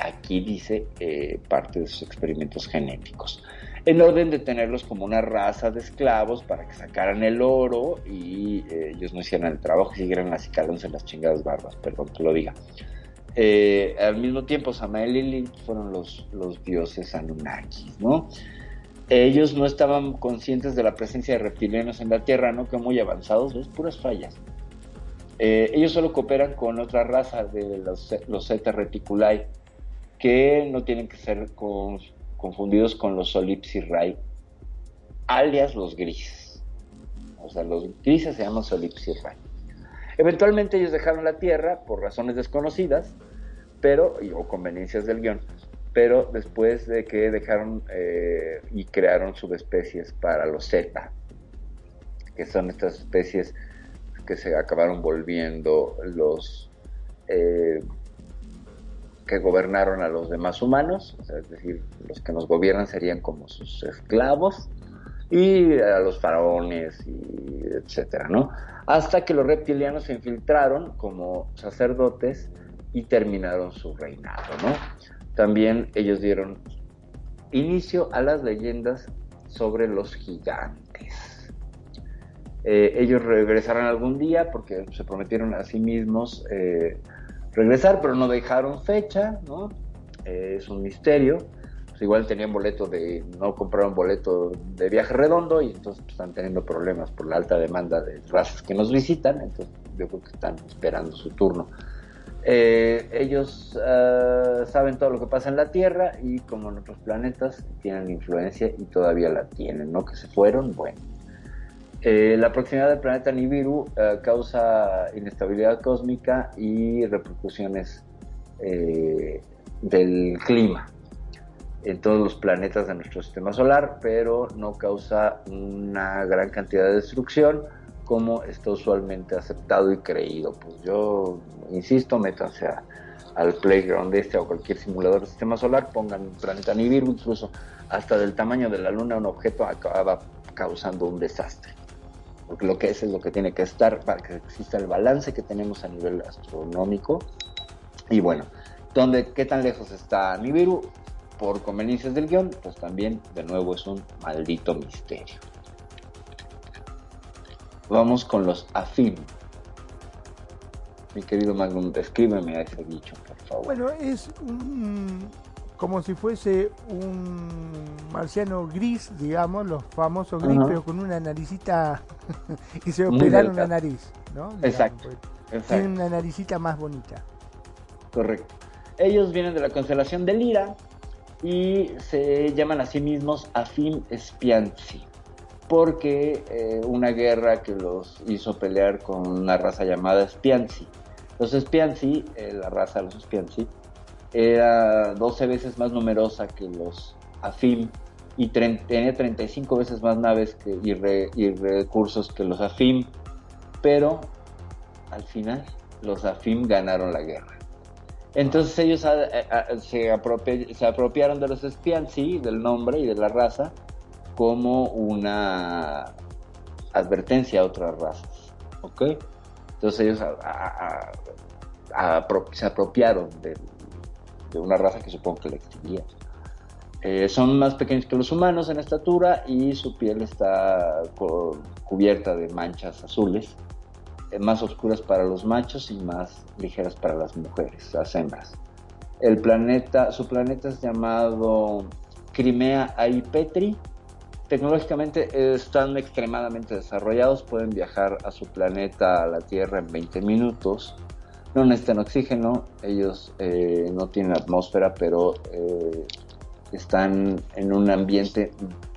aquí dice, eh, parte de sus experimentos genéticos. En orden de tenerlos como una raza de esclavos para que sacaran el oro y eh, ellos no hicieran el trabajo y siguieran acicándose las chingadas barbas, perdón que lo diga. Eh, al mismo tiempo, Samael y Lilith fueron los, dioses Anunnakis, ¿no? Ellos no estaban conscientes de la presencia de reptilianos en la Tierra, ¿no? Que muy avanzados, ¿ves? Puras fallas. Ellos solo cooperan con otra raza de los, los Zeta Reticuli, que no tienen que ser con- confundidos con los Solipsirrai, alias los grises. O sea, los grises se llaman Solipsirrai. Eventualmente ellos dejaron la Tierra por razones desconocidas, pero, o conveniencias del guion, pero después de que dejaron eh, y crearon subespecies para los Zeta, que son estas especies que se acabaron volviendo los eh, que gobernaron a los demás humanos, es decir, los que nos gobiernan serían como sus esclavos y a los faraones y etcétera, ¿no? Hasta que los reptilianos se infiltraron como sacerdotes y terminaron su reinado, ¿no? También ellos dieron inicio a las leyendas sobre los gigantes. Eh, ellos regresarán algún día porque se prometieron a sí mismos eh, regresar, pero no dejaron fecha, ¿no? Eh, es un misterio. pues, igual tenían boleto de, no compraron boleto de viaje redondo y entonces pues, están teniendo problemas por la alta demanda de razas que nos visitan, entonces yo creo que están esperando su turno. Eh, ellos ah, saben todo lo que pasa en la Tierra y como en otros planetas tienen influencia y todavía la tienen, ¿no? Que se fueron, bueno. Eh, la proximidad del planeta Nibiru ah, causa inestabilidad cósmica y repercusiones eh, del clima en todos los planetas de nuestro sistema solar, pero no causa una gran cantidad de destrucción como está usualmente aceptado y creído. Pues yo insisto, métanse a- al playground este o cualquier simulador del sistema solar, pongan un planeta Nibiru, incluso hasta del tamaño de la Luna, un objeto acaba causando un desastre. Porque lo que es es lo que tiene que estar para que exista el balance que tenemos a nivel astronómico. Y bueno, ¿dónde, ¿qué tan lejos está Nibiru? Por conveniencias del guion, pues también de nuevo es un maldito misterio. Vamos con los afín. Mi querido Magnum, descríbeme a ese bicho, por favor. Bueno, es un, como si fuese un marciano gris, digamos, los famosos gris, pero con una naricita y se operaron la nariz, ¿no? Digamos, Exacto, pues, exacto. Tiene una naricita más bonita. Correcto. Ellos vienen de la constelación de Lira y se llaman a sí mismos Afim Spianzi, porque eh, una guerra que los hizo pelear con una raza llamada Spianzi. Los Spianzi, eh, la raza de los Spianzi, era 12 veces más numerosa que los Afim y tenía 35 veces más naves y, re- y recursos que los Afim, pero al final los Afim ganaron la guerra. Entonces ellos ah, ah, ah, se, apropi- se apropiaron de los Spianzi, del nombre y de la raza, como una advertencia a otras razas. ¿Ok? Entonces ellos ah, se apropiaron del- de una raza que supongo que la extinguía. Eh, son más pequeños que los humanos en estatura y su piel está cubierta de manchas azules eh, más oscuras para los machos y más ligeras para las mujeres, las hembras. El planeta, su planeta es llamado Crimea Aipetri. Tecnológicamente están extremadamente desarrollados, pueden viajar a su planeta, a la Tierra, en 20 minutos. No necesitan oxígeno, ellos eh, no tienen atmósfera, pero eh, están en un ambiente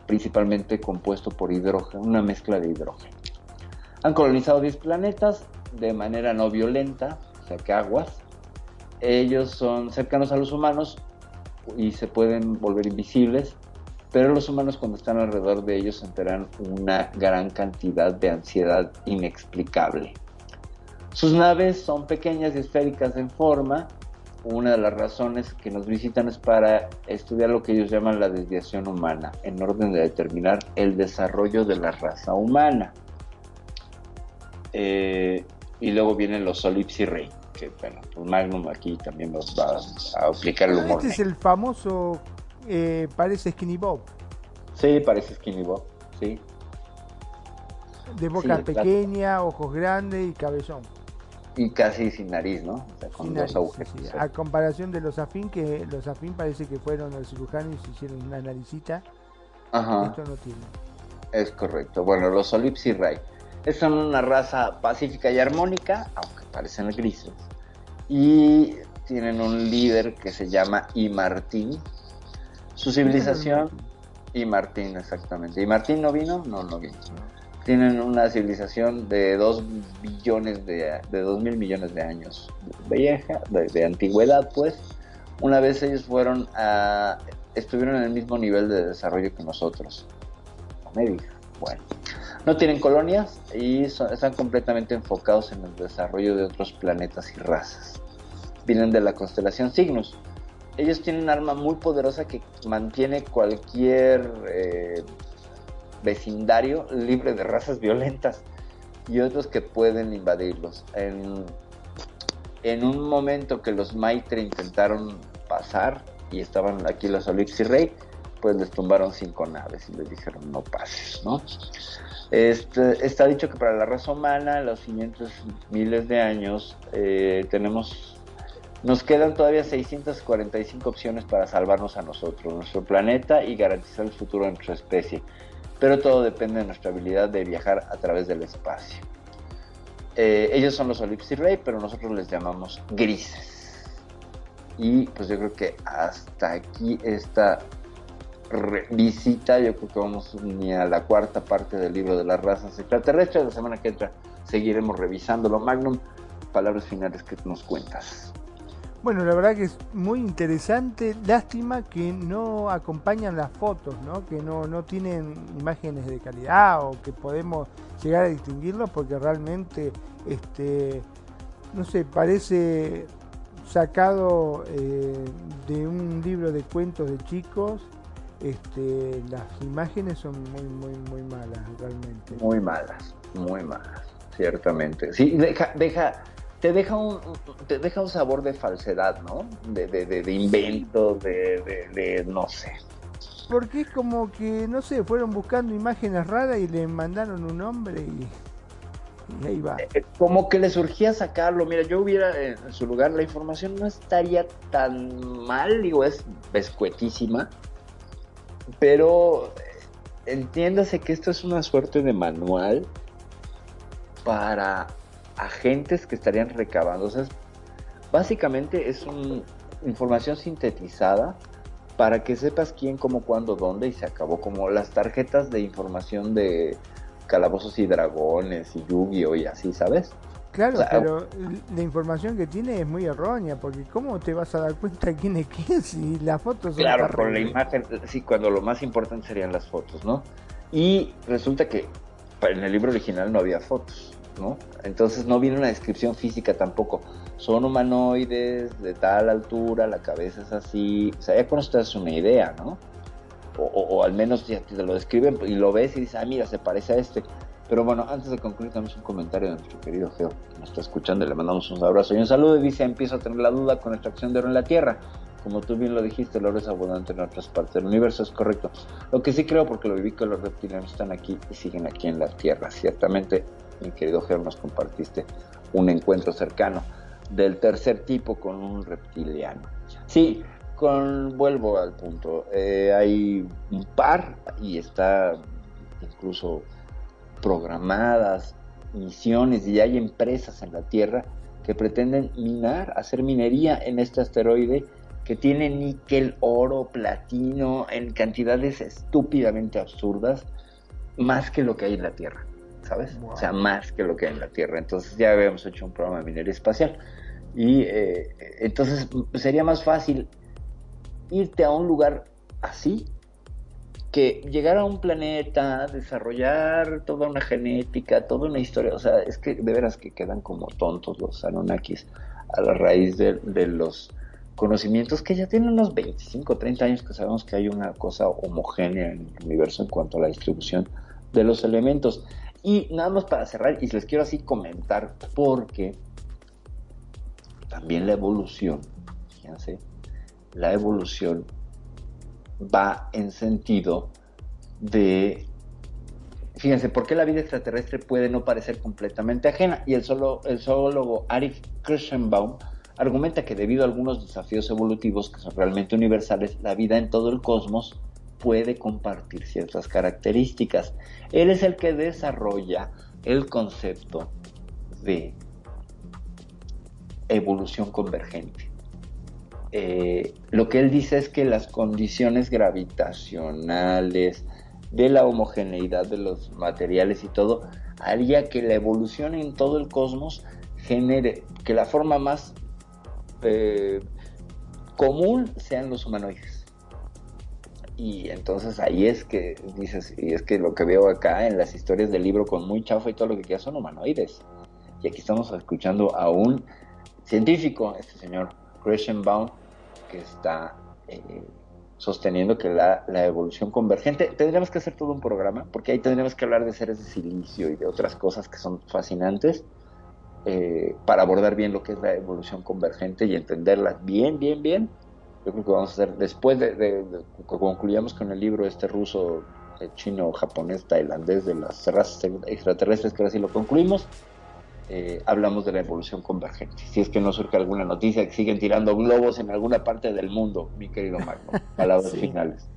principalmente compuesto por hidrógeno, una mezcla de hidrógeno. Han colonizado 10 planetas de manera no violenta, o sea que aguas. Ellos son cercanos a los humanos y se pueden volver invisibles, pero los humanos cuando están alrededor de ellos enteran una gran cantidad de ansiedad inexplicable. Sus naves son pequeñas y esféricas en forma. Una de las razones que nos visitan es para estudiar lo que ellos llaman la desviación humana, en orden de determinar el desarrollo de la raza humana. Eh, y luego vienen los Solipsi Rey, que bueno, pues Magnum aquí también nos va a aplicar el humor. Este es el famoso, eh, parece Skinny Bob, Sí, parece Skinny Bob, sí. de boca Sí, pequeña, ojos grandes y cabezón. Y casi sin nariz, ¿no? O sea, con Sin dos nariz, agujeros. sí, sí. A comparación de los afín, que los afín parece que fueron al cirujano y se hicieron una naricita. Ajá. Esto no tiene. Es correcto. Bueno, los Solipsi Ray. Son una raza pacífica y armónica, aunque parecen grises. Y tienen un líder que se llama Y Martín. Su civilización. Y Martín, exactamente. ¿Y Martín no vino? No, no vino. Tienen una civilización de 2 billones de, 2 mil millones de años vieja, de, antigüedad, pues. Una vez ellos fueron a. estuvieron en el mismo nivel de desarrollo que nosotros. Me. Bueno. No tienen colonias y están completamente enfocados en el desarrollo de otros planetas y razas. Vienen de la constelación Cygnus. Ellos tienen un arma muy poderosa que mantiene cualquier eh, vecindario libre de razas violentas y otros que pueden invadirlos. En, un momento que los Maitre intentaron pasar y estaban aquí los Olixi Rey, pues les tumbaron cinco naves y les dijeron no pases, ¿no? Este, está dicho que para la raza humana, los siguientes miles de años, eh, tenemos Nos quedan todavía 645 opciones para salvarnos a nosotros, nuestro planeta y garantizar el futuro de nuestra especie. Pero todo depende de nuestra habilidad de viajar a través del espacio. Eh, ellos son los Olipsi Ray, pero nosotros les llamamos grises. Y pues yo creo que hasta aquí esta visita, yo creo que vamos ni a la cuarta parte del libro de las razas extraterrestres. La semana que entra seguiremos revisándolo. Magnum, palabras finales que nos cuentas. Bueno, la verdad que es muy interesante. Lástima que no acompañan las fotos, ¿no? Que no, no tienen imágenes de calidad o que podemos llegar a distinguirlos porque realmente, este, no sé, parece sacado eh, de un libro de cuentos de chicos. Este, las imágenes son muy, muy, muy malas, realmente. Muy malas, muy malas, ciertamente. Sí, deja, deja, te deja un, te deja un sabor de falsedad, ¿no? De, de, de, de invento, de, de, no sé. Porque es como que, no sé, fueron buscando imágenes raras y le mandaron un nombre y, y ahí va. Eh, Como que le surgía sacarlo. Mira, yo hubiera eh, en su lugar, la información no estaría tan mal, digo, es pescuetísima. Pero eh, entiéndase que esto es una suerte de manual para agentes que estarían recabando. O sea, es- básicamente es una información sintetizada para que sepas quién, cómo, cuándo, dónde y se acabó. Como las tarjetas de información de calabozos y dragones y Yu-Gi-Oh! y así, ¿sabes? Claro, O sea, pero la información que tiene es muy errónea, porque ¿cómo te vas a dar cuenta quién es quién si las fotos son Claro, con la imagen, sí, cuando lo más importante serían las fotos, ¿no? Y resulta que en el libro original no había fotos, ¿no? Entonces no viene una descripción física tampoco. Son humanoides de tal altura, la cabeza es así. O sea, ya con esto una idea, ¿no? O, o- al menos ya te lo describen y lo ves y dices, ah, mira, se parece a este. Pero bueno, antes de concluir, tenemos un comentario de nuestro querido Geo, que nos está escuchando y le mandamos un abrazo y un saludo. Y dice: Empiezo a tener la duda con la extracción de oro en la Tierra. Como tú bien lo dijiste, el oro es abundante en otras partes del universo, es correcto. Lo que sí creo, porque lo viví que los reptilianos están aquí y siguen aquí en la Tierra. Ciertamente, mi querido Geo, nos compartiste un encuentro cercano del tercer tipo con un reptiliano. Sí, con, vuelvo al punto. Eh, hay un par y está incluso programadas misiones y hay empresas en la Tierra que pretenden minar, hacer minería en este asteroide que tiene níquel, oro, platino en cantidades estúpidamente absurdas, más que lo que hay en la Tierra, ¿sabes? O sea, más que lo que hay en la Tierra. Entonces ya habíamos hecho un programa de minería espacial. Y eh, entonces sería más fácil irte a un lugar así que llegar a un planeta, desarrollar toda una genética, toda una historia, o sea, es que de veras que quedan como tontos los Anunnakis a la raíz de, de los conocimientos que ya tienen unos 25, 30 años que sabemos que hay una cosa homogénea en el universo en cuanto a la distribución de los elementos. Y nada más para cerrar, y les quiero así comentar, porque también la evolución, fíjense, la evolución va en sentido de, fíjense, ¿por qué la vida extraterrestre puede no parecer completamente ajena? Y el, solo, el zoólogo Arif Kirschenbaum argumenta que debido a algunos desafíos evolutivos que son realmente universales, la vida en todo el cosmos puede compartir ciertas características. Él es el que desarrolla el concepto de evolución convergente. Eh, lo que él dice es que las condiciones gravitacionales, de la homogeneidad de los materiales y todo, haría que la evolución en todo el cosmos genere que la forma más eh, común sean los humanoides. Y entonces ahí es que dices, y es que lo que veo acá en las historias del libro con muy chafa y todo lo que queda son humanoides. Y aquí estamos escuchando a un científico, este señor Christian Baum, que está eh, sosteniendo que la, la, evolución convergente, tendríamos que hacer todo un programa, porque ahí tendríamos que hablar de seres de silicio y de otras cosas que son fascinantes, eh, para abordar bien lo que es la evolución convergente y entenderla bien, bien, bien. Yo creo que vamos a hacer, después de, de, concluyamos con el libro este ruso, chino, japonés, tailandés, de las razas extraterrestres, que ahora sí lo concluimos, eh, hablamos de la evolución convergente. Si es que no surge alguna noticia que siguen tirando globos en alguna parte del mundo, mi querido Magno. Palabras Sí. finales.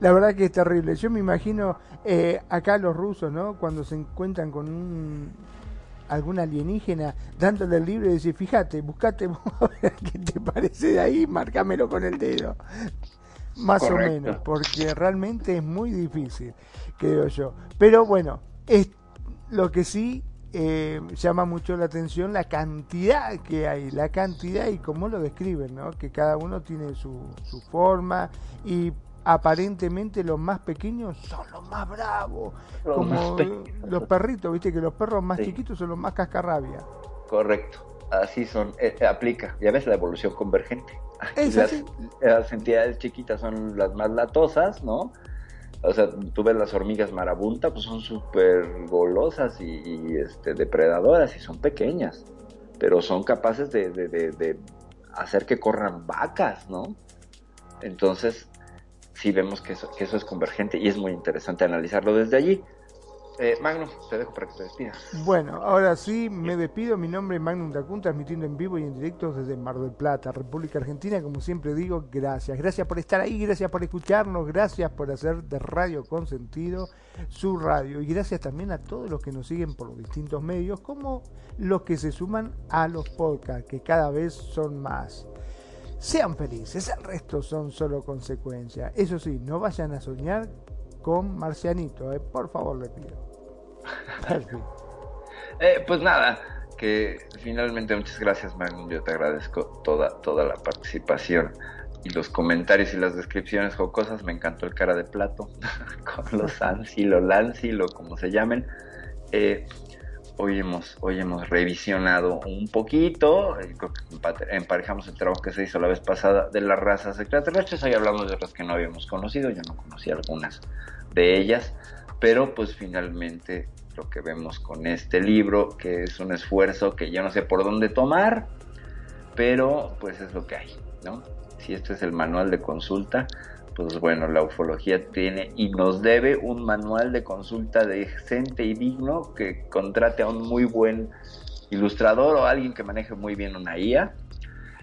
La verdad que es terrible. Yo me imagino eh, acá los rusos, ¿no? Cuando se encuentran con un algún alienígena dándole el libro y decir, fíjate, buscate a ver qué te parece de ahí, marcámelo con el dedo. Más o menos, porque realmente es muy difícil, creo yo. Pero bueno, es lo que sí eh, llama mucho la atención la cantidad que hay, la cantidad y cómo lo describen, ¿no? Que cada uno tiene su, su forma y aparentemente los más pequeños son los más bravos, Los como más los perritos, viste que los perros más Sí. chiquitos son los más cascarrabia. Correcto. Así son. eh, eh, aplica. Ya ves la evolución convergente. Es las, así. las entidades chiquitas son las más latosas, ¿no? O sea, tú ves las hormigas marabunta, pues son súper golosas y, y, este, depredadoras y son pequeñas, pero son capaces de, de- de- de hacer que corran vacas, ¿no? Entonces, sí vemos que eso, que eso es convergente y es muy interesante analizarlo desde allí. Eh, Magnus, te dejo para que te despidas. Bueno, ahora sí me despido. Mi nombre es Magnum Dacun, transmitiendo en vivo y en directo desde Mar del Plata, República Argentina. Como siempre digo, gracias. Gracias por estar ahí, gracias por escucharnos, gracias por hacer de Radio Consentido su radio. Y gracias también a todos los que nos siguen por los distintos medios, como los que se suman a los podcasts, que cada vez son más. Sean felices, el resto son solo consecuencias. Eso sí, no vayan a soñar con Marcianito, eh, por favor le pido. Eh, pues nada, que finalmente muchas gracias, Magnum. Yo te agradezco toda, toda la participación y los comentarios y las descripciones jocosas. Me encantó el cara de plato con los Ansi, lo Lancy, lo como se llamen. Eh, hoy, hemos, hoy hemos revisionado un poquito, eh, creo que emparejamos el trabajo que se hizo la vez pasada de las razas extraterrestres. Hoy hablamos de otras que no habíamos conocido, yo no conocía algunas de ellas, pero pues finalmente lo que vemos con este libro, que es un esfuerzo que yo no sé por dónde tomar, pero pues es lo que hay, ¿no? Si este es el manual de consulta, pues bueno, la ufología tiene y nos debe un manual de consulta decente y digno que contrate a un muy buen ilustrador o alguien que maneje muy bien una IA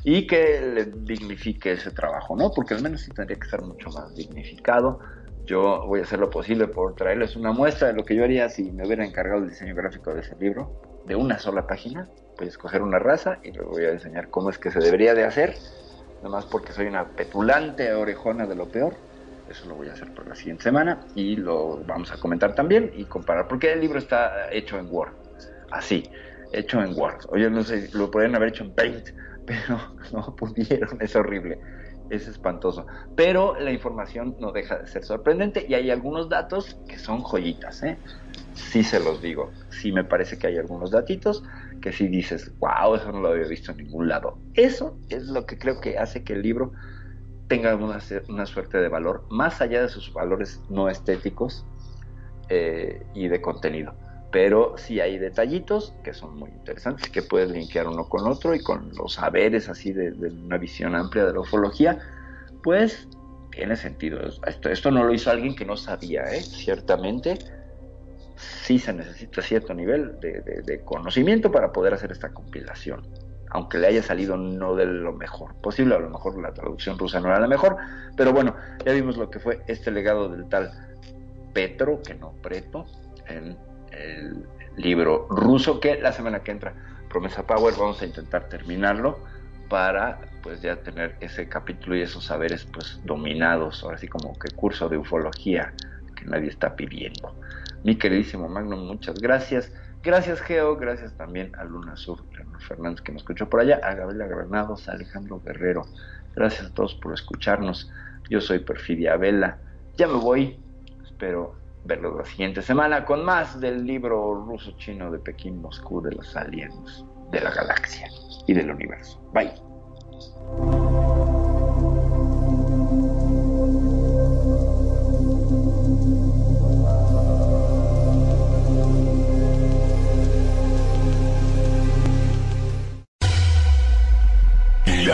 y que le dignifique ese trabajo, ¿no? Porque al menos sí tendría que estar mucho más dignificado. Yo voy a hacer lo posible por traerles una muestra de lo que yo haría si me hubiera encargado el diseño gráfico de ese libro, de una sola página. Voy a escoger una raza y le voy a enseñar cómo es que se debería de hacer, nada más porque soy una petulante orejona de lo peor. Eso lo voy a hacer por la siguiente semana y lo vamos a comentar también y comparar, porque el libro está hecho en Word, así, hecho en Word. Oye, no sé, lo podrían haber hecho en Paint, pero no pudieron, es horrible, es espantoso. Pero la información no deja de ser sorprendente y hay algunos datos que son joyitas, ¿eh? Sí se los digo, sí me parece que hay algunos datitos que sí dices, wow, eso no lo había visto en ningún lado. Eso es lo que creo que hace que el libro tenga una, suerte de valor, más allá de sus valores no estéticos eh, y de contenido pero sí hay detallitos que son muy interesantes que puedes linkear uno con otro y con los saberes así de, una visión amplia de la ufología, pues tiene sentido. Esto, esto no lo hizo alguien que no sabía, ¿eh? ciertamente sí se necesita cierto nivel de, de, de conocimiento para poder hacer esta compilación aunque le haya salido no de lo mejor posible, a lo mejor la traducción rusa no era la mejor, pero bueno, ya vimos lo que fue este legado del tal Petro, que no Preto, en el libro ruso que la semana que entra Promesa Power vamos a intentar terminarlo para pues ya tener ese capítulo y esos saberes pues dominados, ahora sí como que curso de ufología que nadie está pidiendo. Mi queridísimo Magnum, muchas gracias. Gracias Geo, gracias también a Luna Sur, Leonor Fernández que me escuchó por allá, a Gabriela Granados, a Alejandro Guerrero. Gracias a todos por escucharnos. Yo soy Perfidia Vela. Ya me voy. Espero verlos la siguiente semana con más del libro ruso-chino de Pekín, Moscú, de los aliens, de la galaxia y del universo. Bye.